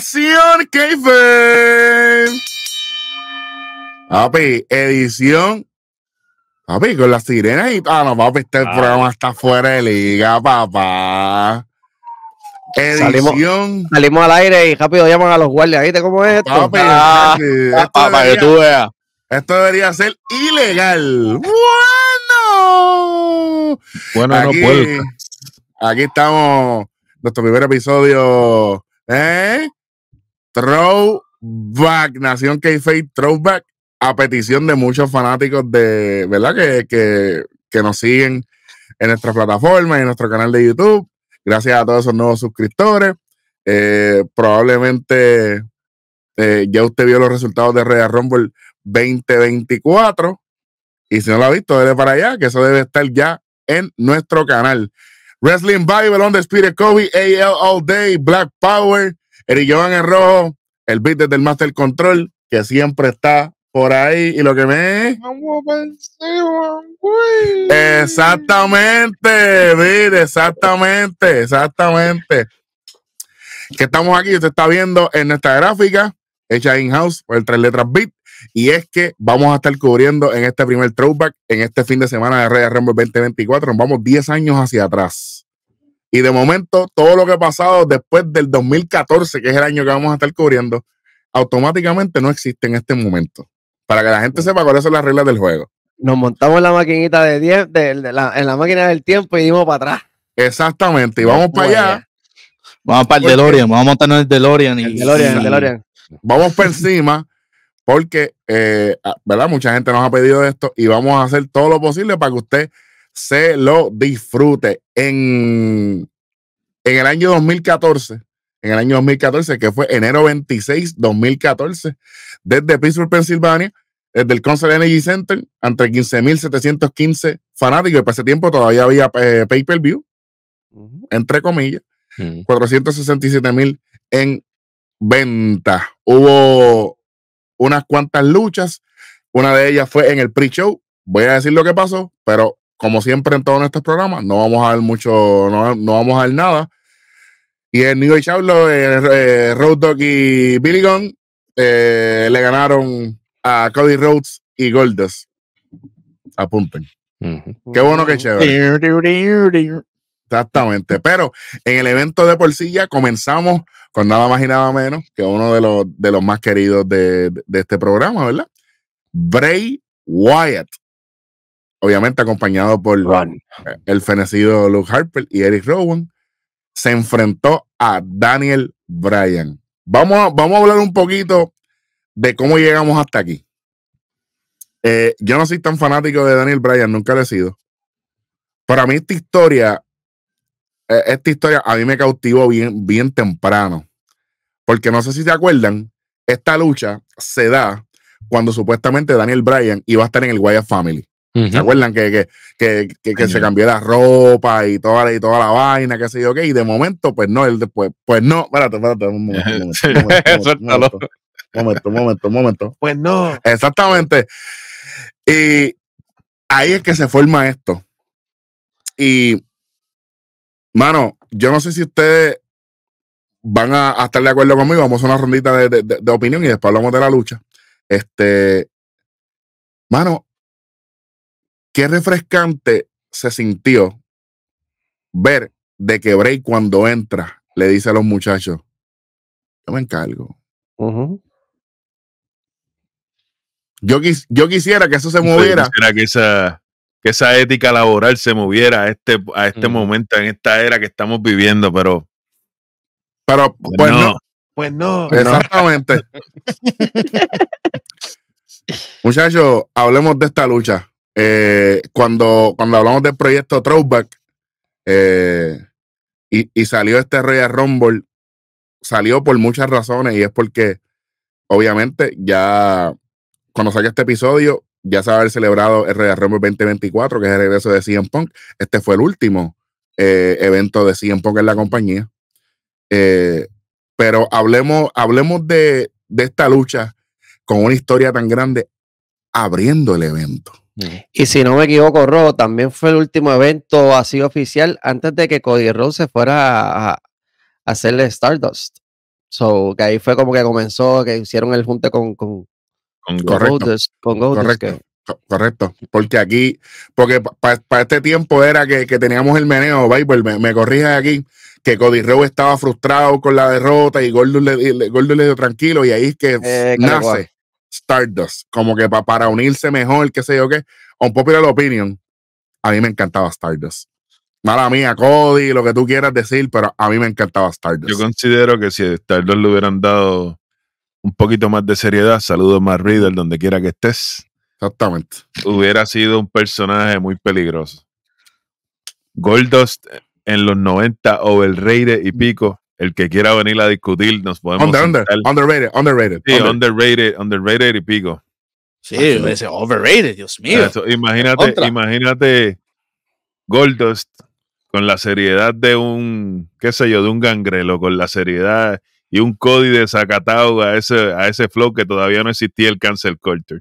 Nación Keife. Papi, edición. Papi, con las sirenas y. Ah, no, papi, este Ah. programa está fuera de liga, papá. Salimos- Edición. Salimos al aire y rápido llaman a los guardias. ¿Viste cómo es esto? Papi, Ah, papi, esto, para que debería, tú veas. esto debería ser ilegal. Bueno. Bueno, aquí, no puedo. aquí estamos, nuestro primer episodio, ¿eh? Throwback, Nación K-Fate Throwback, a petición de muchos fanáticos de, ¿verdad? Que, que, que nos siguen en nuestra plataforma y en nuestro canal de YouTube. Gracias a todos esos nuevos suscriptores. Eh, probablemente eh, ya usted vio los resultados de Royal Rumble 2024. Y si no lo ha visto, debe para allá, que eso debe estar ya en nuestro canal. Wrestling Bible on the Spirit Kobe, AL All Day, Black Power, Eric Jovan en rojo, el beat desde el Master Control, que siempre está por ahí. Y lo que me. Exactamente, beat, exactamente, exactamente. Que estamos aquí, usted está viendo en nuestra gráfica, hecha in-house por el tres letras beat. Y es que vamos a estar cubriendo en este primer throwback, en este fin de semana de Reyes Rumble 2024. Nos vamos 10 años hacia atrás. Y de momento, todo lo que ha pasado después del 2014, que es el año que vamos a estar cubriendo, automáticamente no existe en este momento. Para que la gente sepa cuáles son las reglas del juego. Nos montamos en la maquinita de, tie- de- de la, en la máquina del tiempo y dimos para atrás. Exactamente. Y vamos para allá. Vamos para el DeLorean, vamos a montarnos en el DeLorean. Y, El DeLorean, el DeLorean. Vamos por encima. Porque, eh, ah, ¿verdad? Mucha gente nos ha pedido esto y vamos a hacer todo lo posible para que usted se lo disfrute. En, en el año 2014, en el año 2014, que fue enero 26, 2014, desde Pittsburgh, Pensilvania, desde el Concert Energy Center, entre 15.715 fanáticos, y para ese tiempo todavía había eh, pay-per-view, entre comillas. Mm. 467 mil en venta. Hubo unas cuantas luchas. Una de ellas fue en el pre-show. Voy a decir lo que pasó, pero como siempre en todos nuestros programas, no vamos a ver mucho, no, no vamos a ver nada. Y en New Outlaw, eh, eh, Road Dogg y Billy Gunn eh, le ganaron a Cody Rhodes y Goldust. Apunten. Qué bueno que chévere. Exactamente. Pero en el evento de por sí ya comenzamos con nada más y nada menos que uno de los, de los más queridos de, de- de este programa, ¿verdad? Bray Wyatt. Obviamente acompañado por el fenecido Luke Harper y Eric Rowan, se enfrentó a Daniel Bryan. Vamos a, vamos a hablar un poquito de cómo llegamos hasta aquí. Eh, yo no soy tan fanático de Daniel Bryan, nunca lo he sido. Para mí esta historia, eh, esta historia a mí me cautivó bien, bien temprano. Porque no sé si se acuerdan, esta lucha se da cuando supuestamente Daniel Bryan iba a estar en el Wyatt Family. ¿Se acuerdan que, que, que, que- que se cambió la ropa y toda, la- y toda la vaina, que sé yo qué? Y de momento, pues no, él después, pues no, espérate, espérate, un momento, un momento, un momento, un momento, un momento, un momento, un momento. Pues no. Exactamente. Y ahí es que se forma esto. Y, mano, yo no sé si ustedes van a, a estar de acuerdo conmigo. Vamos a hacer una rondita de, de- de- de opinión y después hablamos de la lucha. Este, mano, qué refrescante se sintió ver de que Bray cuando entra le dice a los muchachos, yo me encargo. Yo, quis- yo quisiera que eso se moviera. Quisiera que esa, que esa ética laboral se moviera a este, a este momento, en esta era que estamos viviendo, pero Pero, pues no. Pues no. Exactamente. Muchachos, hablemos de esta lucha. Eh, cuando, cuando hablamos del proyecto Throwback eh, y, y salió este Royal Rumble, salió por muchas razones y es porque, obviamente, ya cuando salga este episodio, ya se va a haber celebrado el Royal Rumble 2024, que es el regreso de CM Punk. Este fue el último eh, evento de CM Punk en la compañía. Eh, pero hablemos, hablemos de, de esta lucha con una historia tan grande abriendo el evento. Y si no me equivoco, Ro, también fue el último evento así oficial antes de que Cody Rhodes se fuera a, a hacerle Stardust. So, que ahí fue como que comenzó, que hicieron el junte con, con, Con con Correcto. Con Correcto. que- Correcto, porque aquí, porque para este tiempo era que, que teníamos el meneo, Bible, me, me corrige aquí, que Cody Rhodes estaba frustrado con la derrota y Goldust le, le- le dio tranquilo y ahí es que Eh, nace. Stardust, como que pa- para unirse mejor, qué sé yo qué, un popular opinion, a mí me encantaba Stardust. Mala mía, Cody, lo que tú quieras decir, pero a mí me encantaba Stardust. Yo considero que si a Stardust le hubieran dado un poquito más de seriedad, saludos más Riddle, donde quiera que estés, Exactamente. hubiera sido un personaje muy peligroso. Goldust en los 90, overrated y pico. El que quiera venir a discutir, nos podemos Under, under, underrated, underrated. Sí, under. underrated, underrated y pico. Sí, ese overrated, Dios mío. Eso, imagínate, Contra. imagínate Goldust con la seriedad de un, qué sé yo, de un gangrelo, con la seriedad y un Cody desacatado a ese, a ese flow que todavía no existía el cancel culture.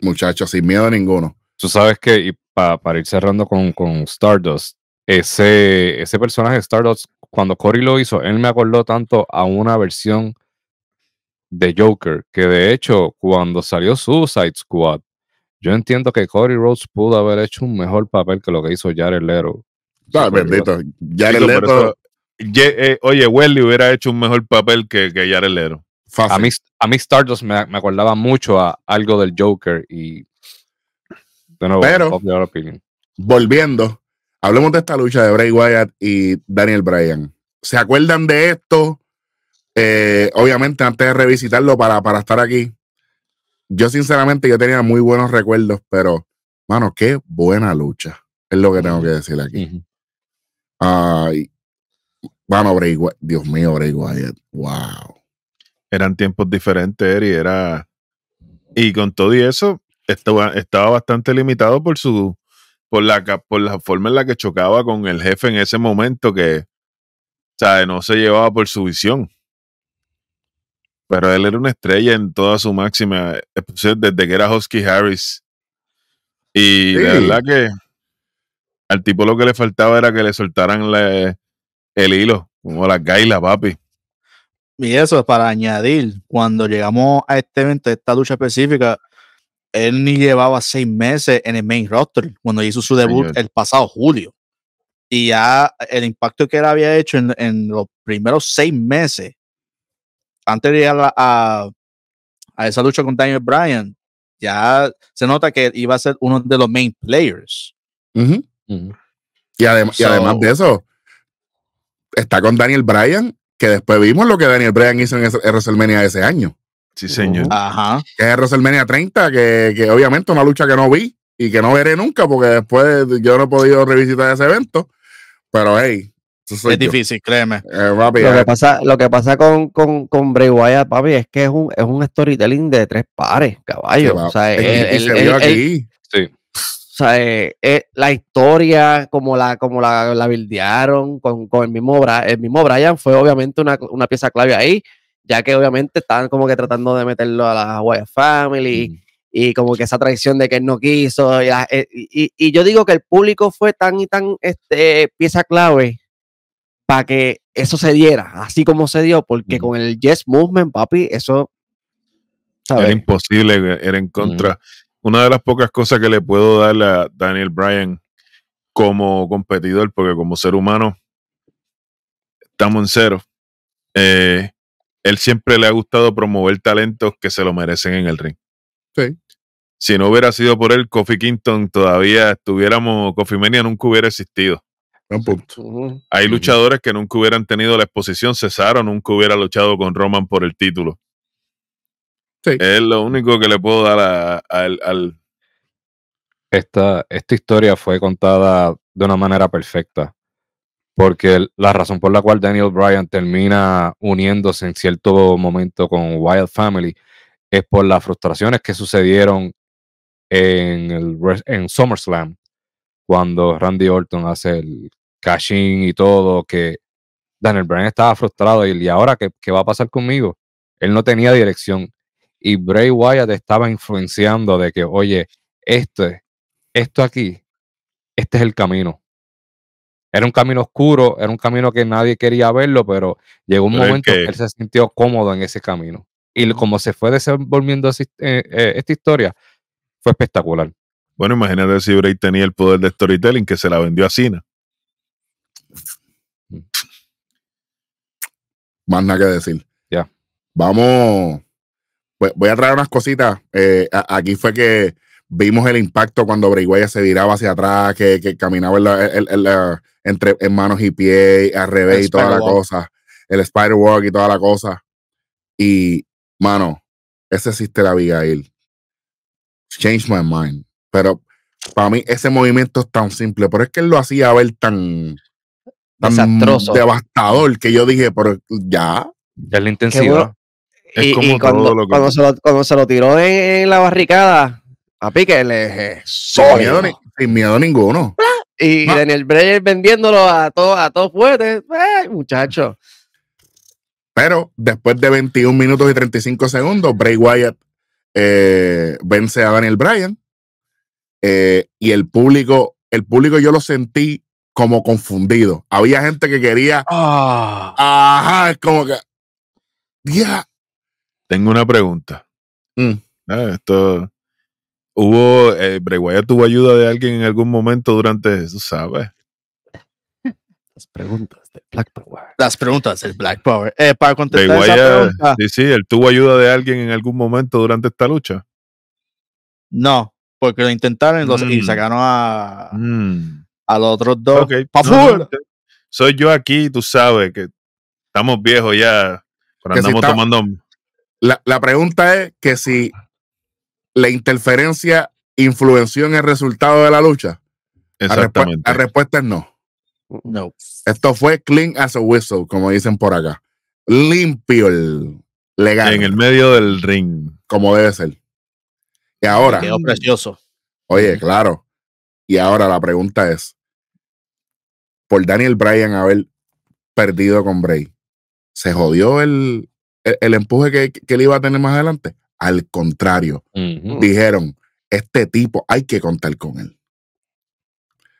Muchachos, sin miedo ninguno. Tú sabes que, y pa- para ir cerrando con, con Stardust, ese, ese personaje de Stardust, cuando Cory lo hizo, él me acordó tanto a una versión de Joker, que de hecho, cuando salió Suicide Squad, yo entiendo que Cory Rhodes pudo haber hecho un mejor papel que lo que hizo Jared Leto. Ah, Super bendito. Eso, Ye- eh, oye, Welly hubiera hecho un mejor papel que, que Jared Leto. fácil. A mí, a mí Stardust me, me acordaba mucho a algo del Joker y de nuevo, Pero- volviendo, hablemos de esta lucha de Bray Wyatt y Daniel Bryan. ¿Se acuerdan de esto? Eh, obviamente, antes de revisitarlo para, para estar aquí, yo sinceramente yo tenía muy buenos recuerdos, pero, mano, qué buena lucha. Es lo que tengo que decir aquí. Ay, mano, Bray Wyatt, Dios mío, Bray Wyatt, wow. Eran tiempos diferentes, Eri, era... Y con todo y eso, estaba, estaba bastante limitado por su... Por la, por la forma en la que chocaba con el jefe en ese momento que, sea, no se llevaba por su visión. Pero él era una estrella en toda su máxima, desde que era Husky Harris. Y de Sí. verdad que al tipo lo que le faltaba era que le soltaran la- el hilo, como las gailas, papi. Y eso, para añadir, cuando llegamos a este evento, a esta lucha específica, él ni llevaba seis meses en el main roster cuando hizo su debut Señor. el pasado julio. Y ya el impacto que él había hecho en, en los primeros seis meses, antes de llegar a, a- a esa lucha con Daniel Bryan, ya se nota que iba a ser uno de los main players. Y, adem- y además de eso, está con Daniel Bryan, que después vimos lo que Daniel Bryan hizo en WrestleMania de ese año. Sí, señor. Ajá. que es WrestleMania 30, que, que obviamente una lucha que no vi y que no veré nunca porque después yo no he podido revisitar ese evento. Pero hey, eso soy Es yo. difícil, créeme. Eh, papi, Lo eh, que pasa, lo que pasa con, con, con Bray Wyatt, papi, es que es un, es un storytelling de tres pares, caballo. va- O sea, él- él- se él- vio aquí. Sí. o sea, eh, eh, la historia, como la, como la, la bildearon con, con el mismo Bra- el mismo Brian, fue obviamente una, una pieza clave ahí, ya que obviamente estaban como que tratando de meterlo a la Wyatt Family y como que esa traición de que él no quiso. Y, la- eh, y- y- yo digo que el público fue tan y tan este, pieza clave para que eso se diera, así como se dio, porque con el Yes Movement, papi, eso. Era imposible, era en contra. Una de las pocas cosas que le puedo dar a Daniel Bryan como competidor, porque como ser humano estamos en cero. eh, él siempre le ha gustado promover talentos que se lo merecen en el ring. Sí. Si no hubiera sido por él, Kofi Kingston todavía estuviéramos, Kofi Mania nunca hubiera existido. Punto. Hay luchadores que nunca hubieran tenido la exposición. Cesaro nunca hubiera luchado con Roman por el título. Sí. Es lo único que le puedo dar a- a- al, al- esta, esta historia fue contada de una manera perfecta. Porque la razón por la cual Daniel Bryan termina uniéndose en cierto momento con Wild Family es por las frustraciones que sucedieron en, el, en SummerSlam, cuando Randy Orton hace el cash-in y todo, que Daniel Bryan estaba frustrado y, y ahora ¿qué, qué va a pasar conmigo? Él no tenía dirección. Y Bray Wyatt estaba influenciando de que, oye, esto, esto aquí, este es el camino. Era un camino oscuro, era un camino que nadie quería verlo, pero llegó un Pero momento que- que él se sintió cómodo en ese camino. Y como se fue desenvolviendo así, eh, eh, esta historia, fue espectacular. Bueno, imagínate si Bray tenía el poder de storytelling que se la vendió a Cena. Más nada que decir. Ya. Vamos. Voy, voy a traer unas cositas. Eh, aquí fue que vimos el impacto cuando Wyatt se viraba hacia atrás, que, que caminaba en la- en- en la- entre en manos y pies, al revés El y toda la cosa. El Spider Walk y toda la cosa. Y, mano, ese Sister Abigail. Change my mind. Pero para mí ese movimiento es tan simple, pero es que él lo hacía ver tan, tan Desastroso. devastador que yo dije, pero ya. Es la intensidad. bueno. Es y, como y todo cuando, lo que- cuando, se lo, cuando se lo tiró en, en la barricada, a pique le Sin miedo, ni- sin miedo ninguno. Y Ma- Daniel Breyer vendiéndolo a todos a todos fuertes. Ay, muchacho. Pero después de 21 minutos y 35 segundos, Bray Wyatt eh, vence a Daniel Bryan. eh, y el público, el público yo lo sentí como confundido. Había gente que quería, Ah. ajá, es como que, ya, Tengo una pregunta. Mm. Ah, esto. Hubo. Eh, Bray Wyatt tuvo ayuda de alguien en algún momento durante. Tú sabes. Las preguntas de Black Power. Las preguntas del Black Power. Eh, para Bray contestar esa Wyatt. pregunta, Sí, sí, él tuvo ayuda de alguien en algún momento durante esta lucha. no, porque lo intentaron y, los- y Mm. sacaron a, Mm. a los otros dos. Ok. ¡Pa' No, soy yo aquí, tú sabes que estamos viejos ya. Pero si andamos está- tomando. La, la pregunta es que si la interferencia influenció en el resultado de la lucha. La, respu- Exactamente. la respuesta es no. No. Esto fue clean as a whistle, como dicen por acá. Limpio el legal, En el medio del ring. como debe ser. Y ahora, Quedó precioso. oye, claro. Y ahora la pregunta es: por Daniel Bryan haber perdido con Bray, ¿se jodió el, el, el empuje que, que él iba a tener más adelante? Al contrario, dijeron: este tipo hay que contar con él.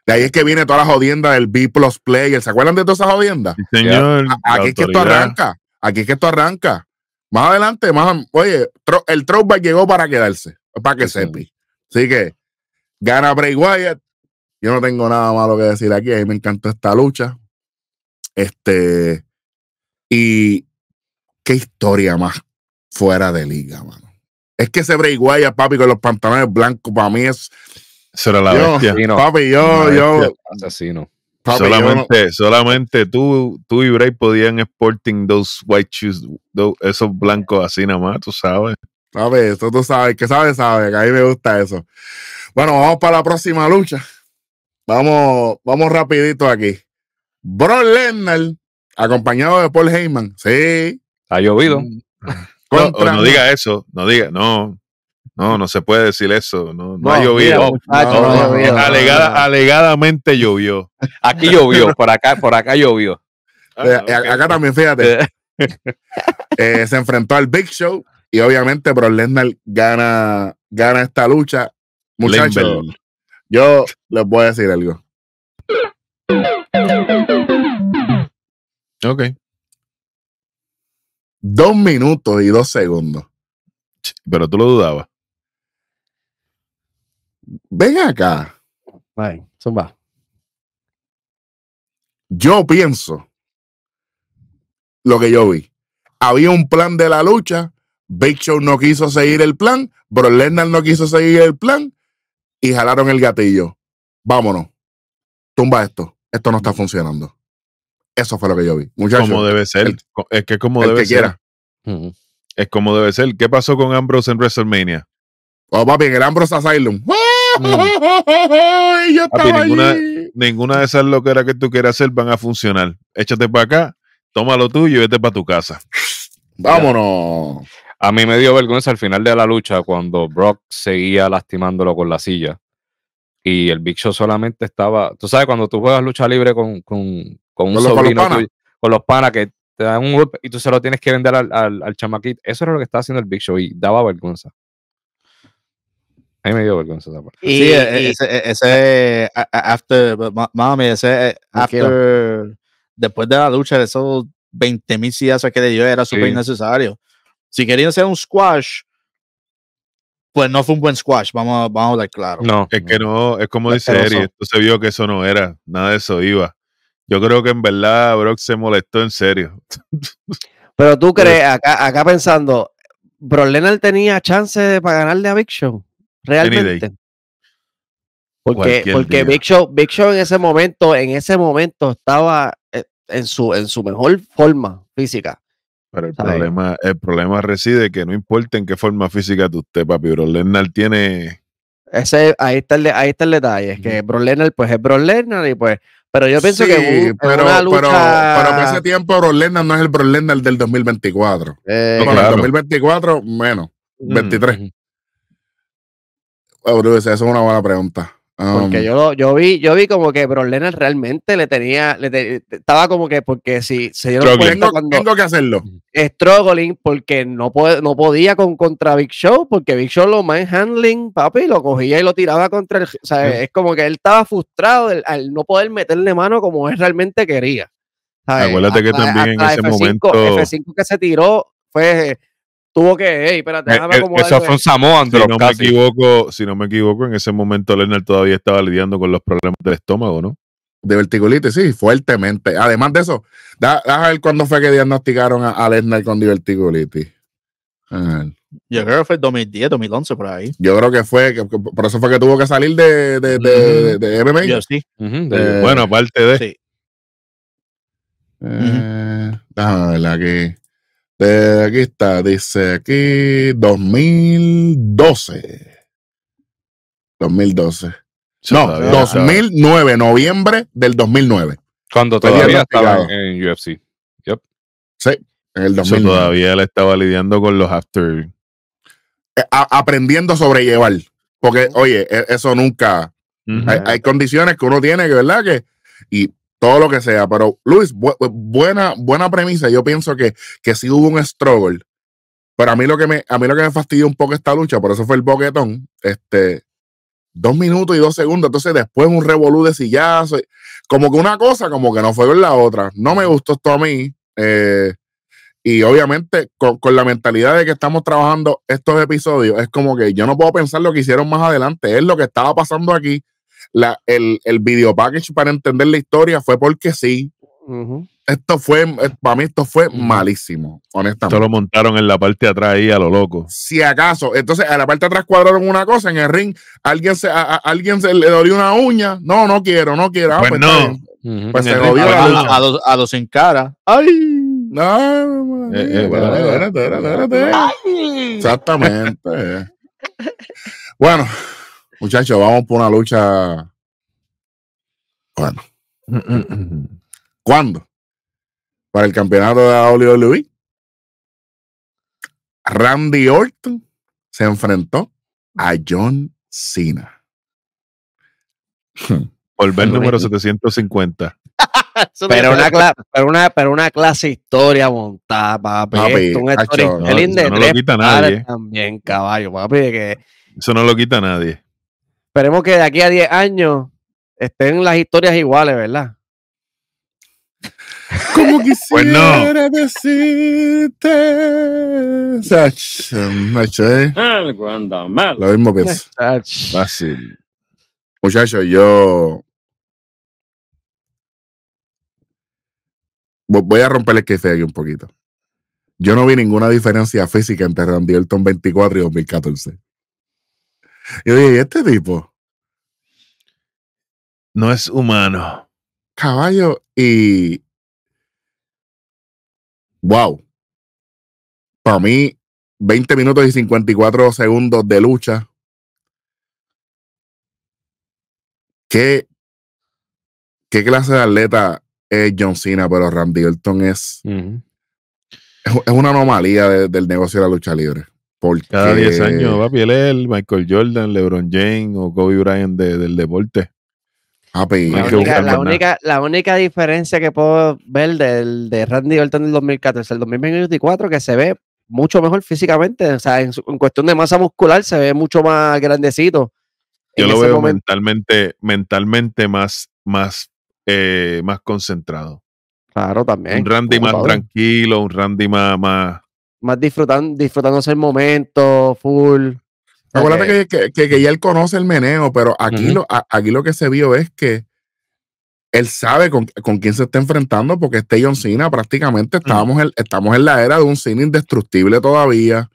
De ahí es que viene toda la jodienda del B Plus Player. ¿Se acuerdan de toda esa jodienda? Sí, señor. Aquí es que esto arranca. Aquí es que esto arranca. Más adelante, más, oye, tro- el throwback llegó para quedarse, para que Sí, sepi. Así que gana Bray Wyatt. Yo no tengo nada malo que decir aquí. A mí me encantó esta lucha. Este. Y qué historia más fuera de liga, mano. Es que ese Bray Wyatt, papi, con los pantalones blancos, para mí es. Eso era la yo, bestia. Papi, yo, yo. Asesino. papi, yo no- solamente, solamente tú, tú y Bray podían sporting those white shoes, esos blancos así nada más, tú sabes. ¿Sabes? Eso tú sabes, que sabes, sabes, que a mí me gusta eso. Bueno, vamos para la próxima lucha. Vamos, vamos rapidito aquí. Bro Lesnar, acompañado de Paul Heyman. Sí. Ha llovido. No, o contra- no diga eso, no diga, no, no, no se puede decir eso, no, no, ha No, llovido. mira, muchacho, no, no ha no, llovido, no, Alegada- no, no. Alegadamente llovió. Aquí llovió, por acá, por acá llovió. Eh, Ah, ok. Acá también, fíjate. eh, se enfrentó al Big Show y obviamente Bro Lesnar gana, gana esta lucha. Muchachos, yo les voy a decir algo. Ok. Dos minutos y dos segundos. Pero tú lo dudabas. Ven acá. Ay, zumba. yo pienso lo que yo vi. Había un plan de la lucha. Big Show no quiso seguir el plan. Bro Lesnar no quiso seguir el plan. Y jalaron el gatillo. Vámonos. Tumba esto. Esto no está funcionando. Eso fue lo que yo vi. Muchachos. Como debe ser. el- es que como el debe que ser. quiera. Es como debe ser. ¿Qué pasó con Ambrose en WrestleMania? Oh, papi, en el Ambrose Asylum. Mm. Yo estaba ninguna- allí. Ninguna de esas loqueras que tú quieras hacer van a funcionar. Échate para acá, toma lo tuyo y vete para tu casa. Vámonos. A mí me dio vergüenza al final de la lucha cuando Brock seguía lastimándolo con la silla. Y el Big Show solamente estaba. Tú sabes, cuando tú juegas lucha libre con, con, con un Con los- con los sobrino con los panas que te dan un golpe y tú se lo tienes que vender al, al, al chamaquito. Eso era lo que estaba haciendo el Big Show y daba vergüenza. A mí me dio vergüenza esa parte. Y, sí, e- y- ese, e- after, ma- mami, ese Tranquilo. after, después de la lucha, esos 20 mil sillazos que le dio era súper Sí. innecesario. Si querían hacer un squash, pues no fue un buen squash, vamos, a- vamos a hablar claro. No. Es que no, es como dice Asqueroso. Eri, esto se vio que eso no era, nada de eso iba. Yo creo que en verdad Brock se molestó en serio. pero tú crees, acá, acá pensando, Brock Lesnar tenía chance para ganarle a Big Show. Realmente. Porque, porque. Big Show, Big Show en ese momento, en ese momento estaba eh, en su, en su mejor forma física. Pero el ¿Sabes? problema, el problema reside que no importa en qué forma física tú estés, papi, Brock Lesnar tiene Ese, ahí, está el, ahí está el detalle. Es que Brock Lesnar, pues es Brock Lesnar y pues. Pero yo pienso Sí, que en pero, una pero, lucha. pero para ese tiempo Lesnar no es el Brock Lesnar del 2024. eh, No, claro. el 2024 menos, Mm, 23. Ujú. Oh, Bruce, esa es una buena pregunta. Um, Porque yo, lo- yo vi, yo vi como que Brock Lesnar realmente le tenía, le te- estaba como que, porque si se dieron Struggling. cuenta tengo, cuando tengo que hacerlo. struggling, porque no, puede, no podía con contra Big Show, porque Big Show lo manhandling, papi, lo cogía y lo tiraba contra el, o sea, Sí. es como que él estaba frustrado del- al no poder meterle mano como él realmente quería. ¿sabes? Acuérdate que Hasta- también en hasta ese F5, momento- F5 que se tiró fue, tuvo que, hey, espérate, Eh, déjame eh, acomodarme". Eso fue un Samoan Si no me equivoco, si no me equivoco, en ese momento Lesnar todavía estaba lidiando con los problemas del estómago, ¿no? De verticulitis, sí, fuertemente. Además de eso, da, da a ver cuándo fue que diagnosticaron a, a Lesnar con diverticulitis. Yo creo que fue el 2010, 2011 por ahí. Yo creo que fue, que- que por eso fue que tuvo que salir de, de, de, de, de MMA. UFC. Ujú, de- Eh, Bueno, aparte de Sí. Eh, déjame ver aquí. Aquí está, dice aquí 2012. 2012. eso No, todavía- 2009, noviembre del 2009. Cuando todavía estaba en, UFC. Sí, en el eso 2009. todavía él estaba lidiando con los after. Eh, a- aprendiendo a sobrellevar. Porque, oye, e- eso nunca. Hay, hay condiciones que uno tiene que, ¿verdad? Que, y todo lo que sea. Pero, Luis, bu- buena, buena premisa. Yo pienso que, que sí hubo un struggle. Pero a mí lo que me, a mí lo que me fastidió un poco esta lucha, por eso fue el boquetón, este, dos minutos y dos segundos. Entonces, después un revolú de sillazo. Como que una cosa, como que no fue con la otra. No me gustó esto a mí. eh, y obviamente, con, con la mentalidad de que estamos trabajando estos episodios, es como que yo no puedo pensar lo que hicieron más adelante. Es lo que estaba pasando aquí. La, el, el video package para entender la historia fue porque sí. Esto fue, eh, para mí, esto fue malísimo, honestamente. Esto lo montaron en la parte de atrás ahí a lo loco. Si acaso, entonces a la parte de atrás cuadraron una cosa en el ring, alguien se, a, a- alguien se le dolió una uña. No, no quiero, no quiero. Ah, Pues está no. Pues En se ring, la pues. A, a los, a los sin cara. ¡Ay! No, Eh, eh, espérate, espérate, espérate, espérate. Exactamente. Bueno, muchachos, vamos por una lucha. Bueno, ¿cuándo? Para el campeonato de la WWE. Randy Orton se enfrentó a John Cena. Volver Pero número es- 750. Pero una, pero, una, pero una clase historia montada, papi. Papi, Esto, un storytelling no, de no lo quita nadie. También, caballo, papi. Que Eso no lo quita nadie. Esperemos que de aquí a 10 años estén las historias iguales, ¿verdad? Como quisiera Pues no. decirte. O sea, ch- macho, eh, Algo anda mal. Lo mismo pienso. Fácil. Muchachos, yo. Vo- Voy a romper el que aquí un poquito. Yo no vi ninguna diferencia física entre Randy Orton 24 y 2014. Yo dije, ¿y este tipo? No es humano. Caballo y. Wow. Para mí, 20 minutos y 54 segundos de lucha. ¿Qué, qué clase de atleta es John Cena? Pero Randy Orton es, es, es una anomalía de- del negocio de la lucha libre. Porque, Cada 10 años, papi, él es el Michael Jordan, LeBron James o Kobe Bryant de- del deporte. papi, La única, la, única, la única diferencia que puedo ver del, de Randy Orton del 2014 al 2024 que se ve mucho mejor físicamente. O sea, en, su- en cuestión de masa muscular se ve mucho más grandecito. Yo lo veo momento. mentalmente, mentalmente más, más, eh, más concentrado. Claro, también. Un Randy más tranquilo, un Randy más, más. Más disfrutando, disfrutándose el momento, full. Acuérdate que, que, que- que ya él conoce el meneo, pero aquí, lo, a- aquí lo que se vio es que él sabe con, con quién se está enfrentando, porque este John Cena prácticamente estábamos en, estamos en la era de un Cena indestructible todavía.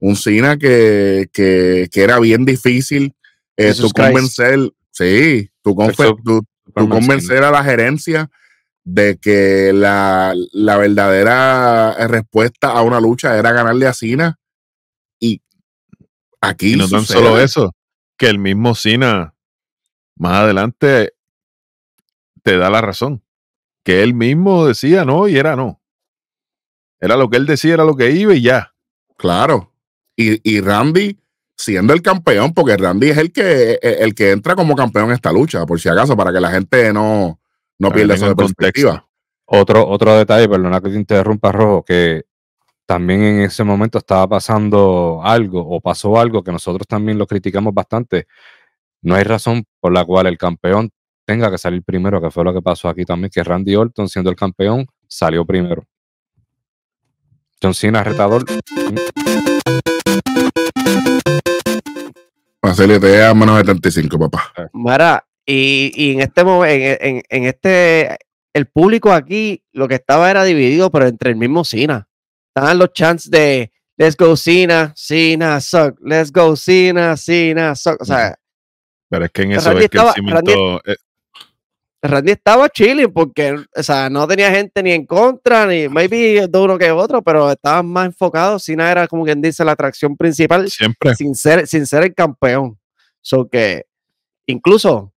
Un Cena que, que, que era bien difícil. eh, tú convencer, sí, tú, convencer a la gerencia de que la, la verdadera respuesta a una lucha era ganarle a Cena. Y aquí Y no tan solo eso, que el mismo Cena más adelante te da la razón. Que él mismo decía no y era no. Era lo que él decía, era lo que iba y ya. Claro. Y, y Randy siendo el campeón, porque Randy es el que, el que entra como campeón en esta lucha, por si acaso, para que la gente no, no Para que pierda eso de perspectiva. Otro, otro detalle, perdona que te interrumpa, Rojo, que también en ese momento estaba pasando algo o pasó algo que nosotros también lo criticamos bastante. No hay razón por la cual el campeón tenga que salir primero, que fue lo que pasó aquí también, que Randy Orton, siendo el campeón, salió primero. John Cena, retador, Facilité a menos 75, papá. Mara, y, y en este momento, en, en- en este, el público aquí lo que estaba era dividido, pero entre el mismo Cena. Estaban los chants de Let's go Cena, Cena suck, Let's go Cena, Cena suck. O sea, Pero es que en eso Randy es que estaba- el cimiento, eh, Randy estaba chilling porque, o sea, no tenía gente ni en contra, ni maybe de uno que otro, pero estaban más enfocados. Cena era como quien dice la atracción principal siempre. sin ser, sin ser el campeón. So que, incluso,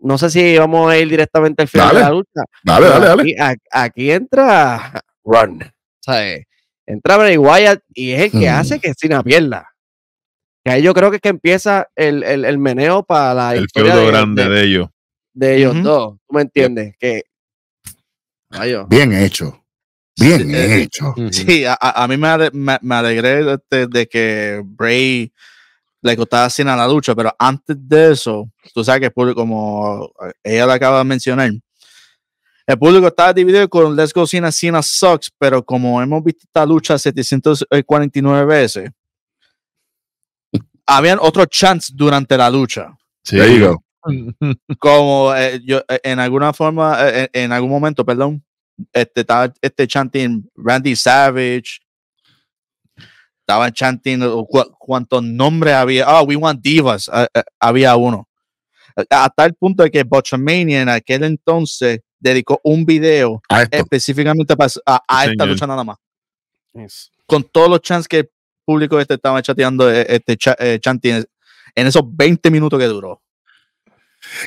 no sé si vamos a ir directamente al final Dale. de la lucha. Dale, dale, dale. Aquí, a- aquí entra Run. Sea, eh, entra Bray Wyatt y es el que hace que Cena pierda. Que ahí yo creo que es que empieza el, el, el meneo para la El historia feudo de, grande de- de ellos. de ellos Ujú. dos. ¿Tú me entiendes? Que. Rayo. Bien hecho. Bien Eh, hecho. Sí, a, mí me, ale- me, me alegré de- de que Bray le costaba Cena la lucha, pero antes de eso, tú sabes que el público, como ella lo acaba de mencionar, el público estaba dividido con Let's Go Cena, Cena sucks, pero como hemos visto esta lucha 749 veces, habían otros chants durante la lucha Sí. There you go. como eh, yo eh, en alguna forma eh, en, en algún momento perdón este estaba este chanting Randy Savage estaban chanting cu- cuántos nombres había. Ah we want divas. Ah, ah, había uno. Hasta el punto de que Botchamania en aquel entonces dedicó un video A específicamente para, a, esta lucha nada más. Con todos los chants que el público este estaba chateando eh, este eh, chanting en esos 20 minutos que duró.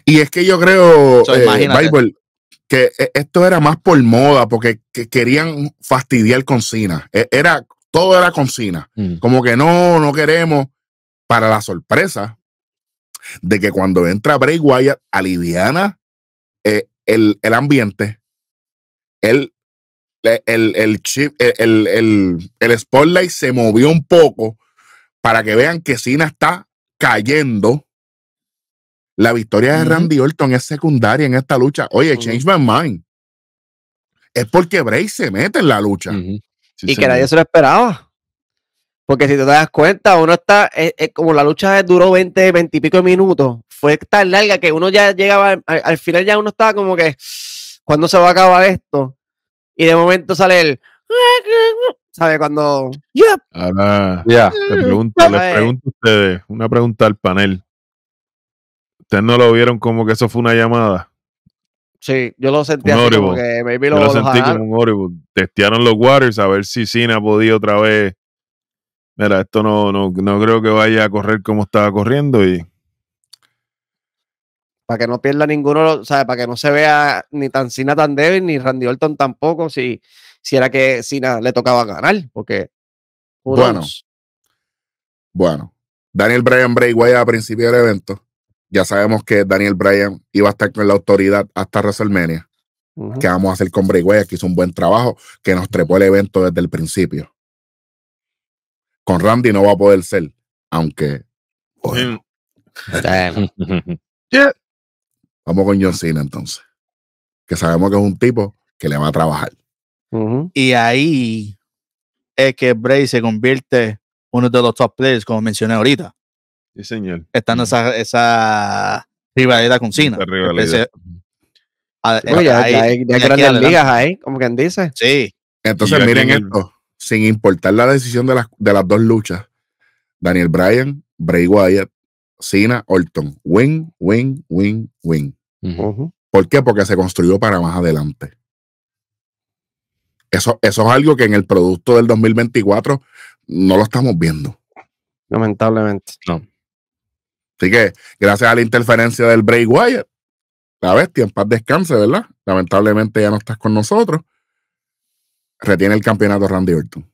Y es que yo creo, So, eh. Bible, que eh, esto era más por moda, porque que querían fastidiar con Cena. Eh, Era, todo era con Cena. Mm. Como que no, no queremos, para la sorpresa de que cuando entra Bray Wyatt, aliviana eh, el, el ambiente, el, el, el, el chip, el, el, spotlight se movió un poco para que vean que Cena está cayendo. La victoria de. Randy Orton es secundaria en esta lucha. Oye, change my mind. Es porque Bray se mete en la lucha. Sí, y que nadie se lo esperaba. Porque si te das cuenta, uno está, es, es como la lucha duró 20, 20 y pico de minutos, fue tan larga que uno ya llegaba, al, al final ya uno estaba como que, ¿cuándo se va a acabar esto? Y de momento sale el, ¿sabe? Cuando, yep, Ahora Ya. te pregunto, les pregunto a ustedes, una pregunta al panel. ¿Ustedes no lo vieron como que eso fue una llamada? Sí, yo lo sentí así como que Yo lo, lo lo sentí jalaron. como un Horrible. Testearon los Waters a ver si Cena podía otra vez. Mira, esto no, no, no creo que vaya a correr como estaba corriendo y para que no pierda ninguno, ¿sabe? Para que no se vea ni tan Cena tan débil, ni Randy Orton tampoco, si, si era que Cena le tocaba ganar, porque... Bueno. Bueno, Daniel Bryan Bray a principio del evento. Ya sabemos que Daniel Bryan iba a estar con la autoridad hasta WrestleMania. Ujú. ¿Qué vamos a hacer con Bray Wyatt? Que hizo un buen trabajo, que nos trepó el evento desde el principio. Con Randy no va a poder ser. Aunque. bueno, Mm. Vamos con John Cena entonces. Que sabemos que es un tipo que le va a trabajar. Y ahí es que Bray se convierte uno de los top players, como mencioné ahorita. Sí, señor. Estando esa, esa rivalidad con Cena. Esa rivalidad. Ese- a- Oye, ya, ahí- ya hay, grandes adelante. ligas ahí, como quien dice. Sí, Entonces, miren en el- esto. Sin importar la decisión de las, de las dos luchas, Daniel Bryan, Bray Wyatt, Cena, Orton. Win, win, win, win. ¿Por qué? Porque se construyó para más adelante. Eso, eso es algo que en el producto del 2024 no lo estamos viendo. Lamentablemente. Así que, gracias a la interferencia del Bray Wyatt, la bestia, en paz descanse, ¿verdad? Lamentablemente ya no estás con nosotros. Retiene el campeonato Randy Orton.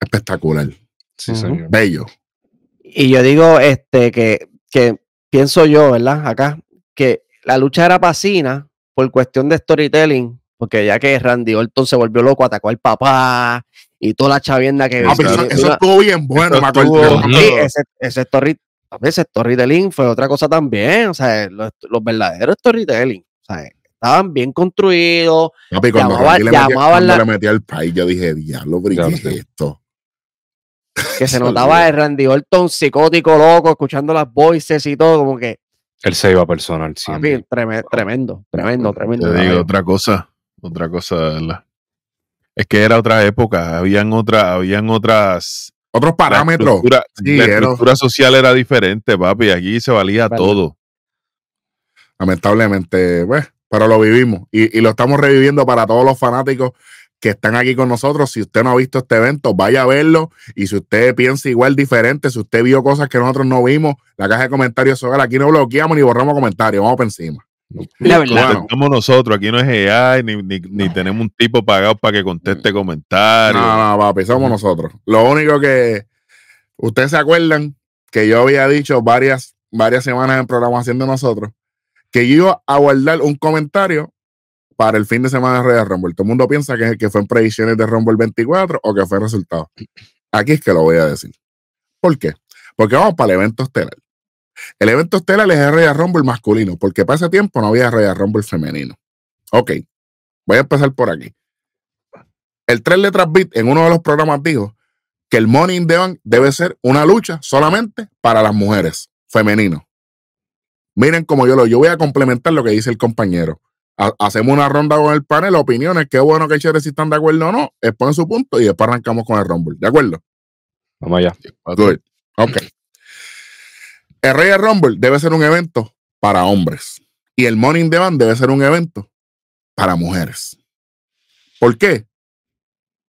Espectacular. Sí, señor. Bello. Y yo digo, este, que, que pienso yo, ¿verdad? Acá, que la lucha era pasina por cuestión de storytelling, porque ya que Randy Orton se volvió loco, atacó al papá y toda la chavienda que Ah, pero eso, eso estuvo bien bueno, Eso me acuerdo. estuvo- Sí, ese, ese story, a veces storytelling fue otra cosa también, o sea, los, los verdaderos storytelling, o sea, estaban bien construidos, Papi, cuando Llamaba- le metía, llamaban cuando la- le metía el país, yo dije, diablo, pero ¿y Ya ¿qué sé. es esto? que se notaba el Randy Orton psicótico, loco, escuchando las voices y todo, como que, Él se iba personal papi, siempre. treme- tremendo, tremendo, tremendo. Te digo otra cosa, otra cosa, ¿verdad? Es que era otra época, habían otra, habían otras Otros la parámetros. estructura, Sí, la era- estructura social era diferente, papi. Aquí se valía todo. lamentablemente, pues, pero lo vivimos y, y lo estamos reviviendo para todos los fanáticos que están aquí con nosotros. Si usted no ha visto este evento, vaya a verlo y si usted piensa igual diferente, si usted vio cosas que nosotros no vimos, la caja de comentarios sobre aquí no bloqueamos ni borramos comentarios, vamos por encima. La verdad. Bueno. Estamos nosotros, aquí no es AI, ni, ni, ni tenemos un tipo pagado para que conteste comentarios. No, no, papi, somos nosotros. Lo único que ustedes se acuerdan que yo había dicho varias, varias semanas en programación de nosotros que yo iba a guardar un comentario para el fin de semana de Royal Rumble. Todo el mundo piensa que, que fue en predicciones de Rumble 24 o que fue en resultado. Aquí es que lo voy a decir. ¿Por qué? Porque vamos para el evento estelar. El evento estelar es el Royal Rumble masculino, porque para ese tiempo no había Royal Rumble femenino. Ok, voy a empezar por aquí. El tres letras beat en uno de los programas dijo que el Money in the Bank debe ser una lucha solamente para las mujeres, femenino. Miren como yo lo, yo voy a complementar lo que dice el compañero. Ha- hacemos una ronda con el panel, opiniones, qué bueno que chévere si están de acuerdo o no, exponen su punto y después arrancamos con el Rumble. ¿De acuerdo? Vamos allá. Good. Ok. El Royal Rumble debe ser un evento para hombres y el Money in the Bank debe ser un evento para mujeres. ¿Por qué?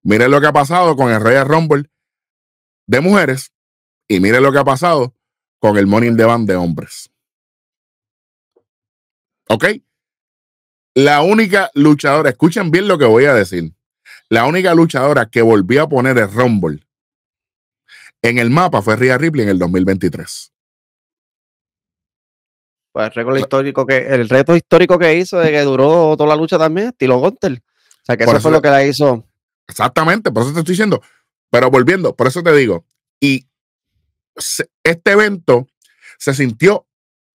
Miren lo que ha pasado con el Royal Rumble de mujeres y miren lo que ha pasado con el Money in the Bank de hombres. ¿Ok? La única luchadora, escuchen bien lo que voy a decir. La única luchadora que volvió a poner el Rumble en el mapa fue Rhea Ripley en el 2023. Pues el récord histórico que, el reto histórico que hizo de que duró toda la lucha también, estilo Gunter. O sea que eso fue lo que la hizo. Exactamente, por eso te estoy diciendo. Pero volviendo, por eso te digo, y se- este evento se sintió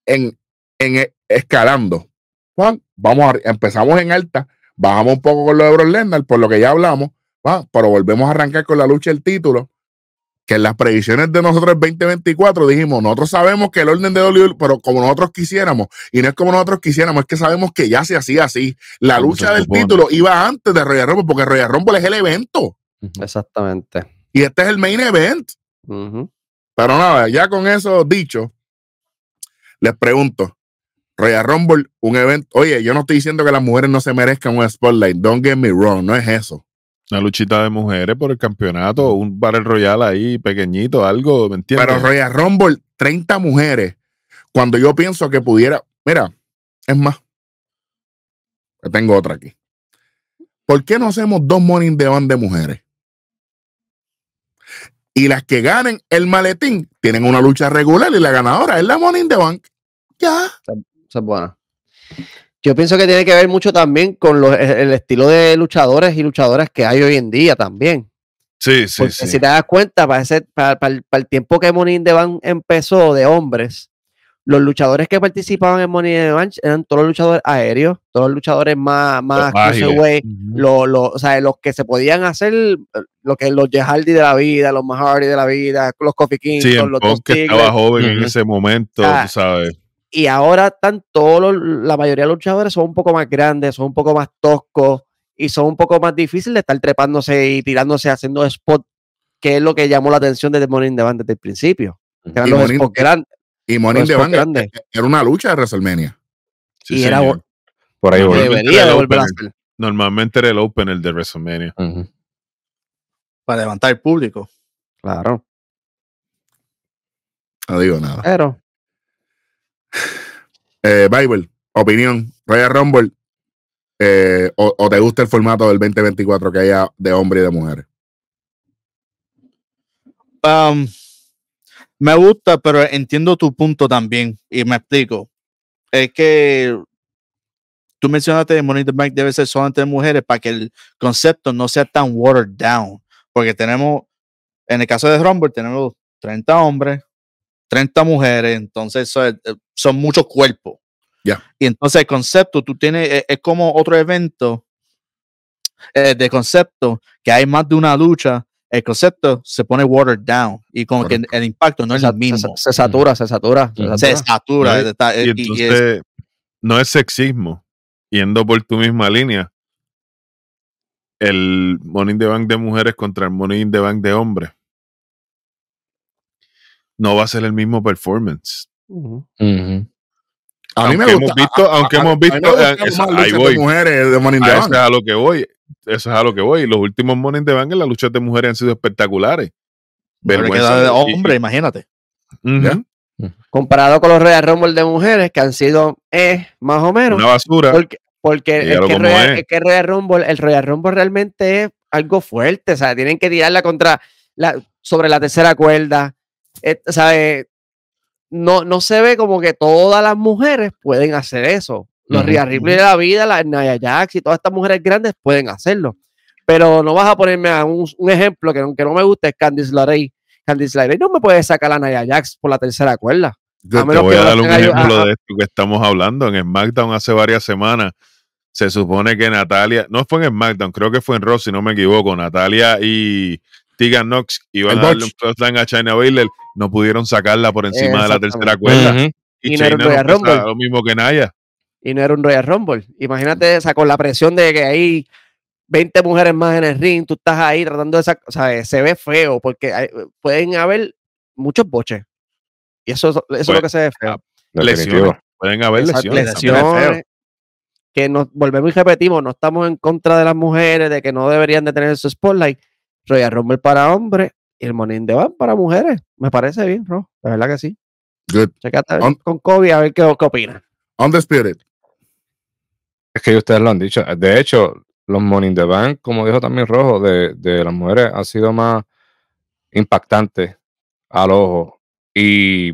en, en e- escalando. Juan, vamos a, empezamos en alta, bajamos un poco con lo de Brock Lesnar, por lo que ya hablamos, va, pero volvemos a arrancar con la lucha del título, que en las predicciones de nosotros el 2024 dijimos, nosotros sabemos que el orden de WWE, pero como nosotros quisiéramos, y no es como nosotros quisiéramos, es que sabemos que ya se hacía así. La Como lucha del supone. título iba antes de Royal Rumble, porque Royal Rumble es el evento. Exactamente. Y este es el main event. Pero nada, ya con eso dicho, les pregunto, Royal Rumble, un evento. Oye, yo no estoy diciendo que las mujeres no se merezcan un spotlight. Don't get me wrong, no es eso. Una luchita de mujeres por el campeonato, un Battle Royal ahí pequeñito, algo, ¿me entiendes? Pero Royal Rumble, 30 mujeres. Cuando yo pienso que pudiera. Mira, es más. Yo tengo otra aquí. ¿Por qué no hacemos dos morning de band de mujeres? Y las que ganen el maletín tienen una lucha regular y la ganadora es la Morning the Bank. Ya. Esa es buena. Yo pienso que tiene que ver mucho también con los- el estilo de luchadores y luchadoras que hay hoy en día también. Sí, sí, Porque sí. si te das cuenta, para, ese- para, para el, para el tiempo que Money in the Bank empezó de hombres, los luchadores que participaban en Money in the Bank eran todos los luchadores aéreos, todos los luchadores más, más los, los- o sea, los que se podían hacer, lo que los Jeff Hardy de la vida, los más Hardy de la vida, los Kofi Sí, Kingston, en los que estaba joven en ese momento, Ah, tú sabes. Y ahora están todos los- la mayoría de los luchadores son un poco más grandes, son un poco más toscos y son un poco más difíciles de estar trepándose y tirándose haciendo spot, que es lo que llamó la atención desde Morning Bank desde el principio. que eran Y los Money- spots grandes. Y era una lucha de WrestleMania. Sí, y era. Por ahí Debería de volver a hacer. Normalmente era el opener de WrestleMania. Para levantar el público. Claro. No digo nada. Pero Eh, Bible, opinión. Royal Rumble. eh, o, te gusta el formato del 2024 que haya de hombres y de mujeres? Um, me gusta, pero entiendo tu punto también. Y me explico. Es que tú mencionaste que Money the Bank debe ser solamente de mujeres para que el concepto no sea tan watered down. Porque tenemos, en el caso de Rumble, tenemos 30 hombres, 30 mujeres, entonces eso es- eh, son muchos cuerpos. Ya. Y entonces el concepto, tú tienes, es, es como otro evento eh, de concepto, que hay más de una lucha, el concepto se pone watered down y como que Correcto. el impacto no es el se- mismo. se satura, se satura. se satura. No, y- está- Y eh, y- y es- entonces, no es sexismo. Yendo por tu misma línea, el Money in the Bank de mujeres contra el Money in the Bank de hombres no va a ser el mismo performance. A mí me gusta. hemos visto- aunque hemos a visto, eh, ahí voy. de mujeres de A Bank. eso es a lo que voy. Eso es a lo que voy. Los últimos Money in the Bank en las luchas de mujeres han sido espectaculares. pero de de- hombre, y- imagínate. Ya. Comparado con los Royal Rumble de mujeres, que han sido eh, más o menos. Una basura. Porque, porque el, que Royal, es. el que Royal Rumble, el Royal Rumble realmente es algo fuerte, o sea, tienen que tirarla contra la, sobre la tercera cuerda. Eh, ¿sabe? No, no se ve como que todas las mujeres pueden hacer eso. Los Ujú, Rhea Ripley de la vida, las Nia Jax y todas estas mujeres grandes pueden hacerlo. Pero no vas a ponerme a un, un ejemplo que, no- que no me gusta, es Candice LeRae. Candice LeRae no me puede sacar a Nia Jax por la tercera cuerda. A Te voy a dar un ejemplo de esto que estamos hablando. En SmackDown hace varias semanas se supone que Natalia, no fue en SmackDown, creo que fue en Raw, si no me equivoco, Natalia y Tegan Knox iban El a darle un botch. close line a China Baszler, no pudieron sacarla por encima de la tercera cuerda. Y, Y no era un Royal Rumble. lo mismo que Naya. y no era un Royal Rumble. Imagínate, o sea, con la presión de que hay 20 mujeres más en el ring, tú estás ahí tratando de sacar, o sea, se ve feo porque hay- pueden haber muchos boches. Y eso, es- eso es lo Pues, que se ve feo. Definitivo. Lesiones. Pueden haber lesiones. lesiones, que nos volvemos y repetimos, no estamos en contra de las mujeres, de que no deberían de tener su spotlight. Royal Rumble para hombres y el Money in the Bank para mujeres. Me parece bien, Ro. De verdad que sí. Good. Checate On- con Kobe a ver qué, qué opina. Undisputed. Es que ustedes lo han dicho. De hecho, los Money in the Bank, como dijo también Rojo, de, de las mujeres han sido más impactantes al ojo. Y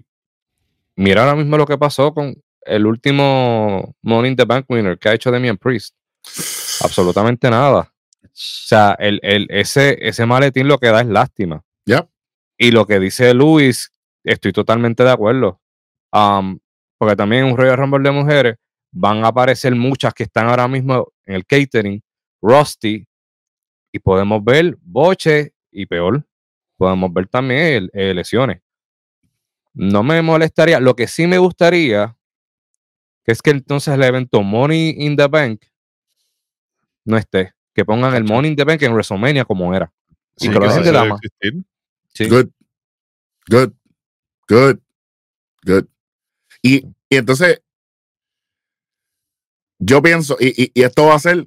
mira ahora mismo lo que pasó con el último Money in the Bank winner que ha hecho Damian Priest. Absolutamente nada. O sea, el, el- ese, ese maletín lo que da es lástima. Yep. Y lo que dice Luis, estoy totalmente de acuerdo. Am, porque también en un Royal Rumble de mujeres van a aparecer muchas que están ahora mismo en el catering, Rusty, y podemos ver boche y peor, podemos ver también eh, lesiones. No me molestaría, lo que sí me gustaría, que es que entonces el evento Money in the Bank no esté, que pongan el Money in the Bank en WrestleMania como era. Sí, Y que lo que dejen eso de dama. existir. Sí. Good. Good. Good. Good. Y, y entonces, yo pienso, y, y- y esto va a ser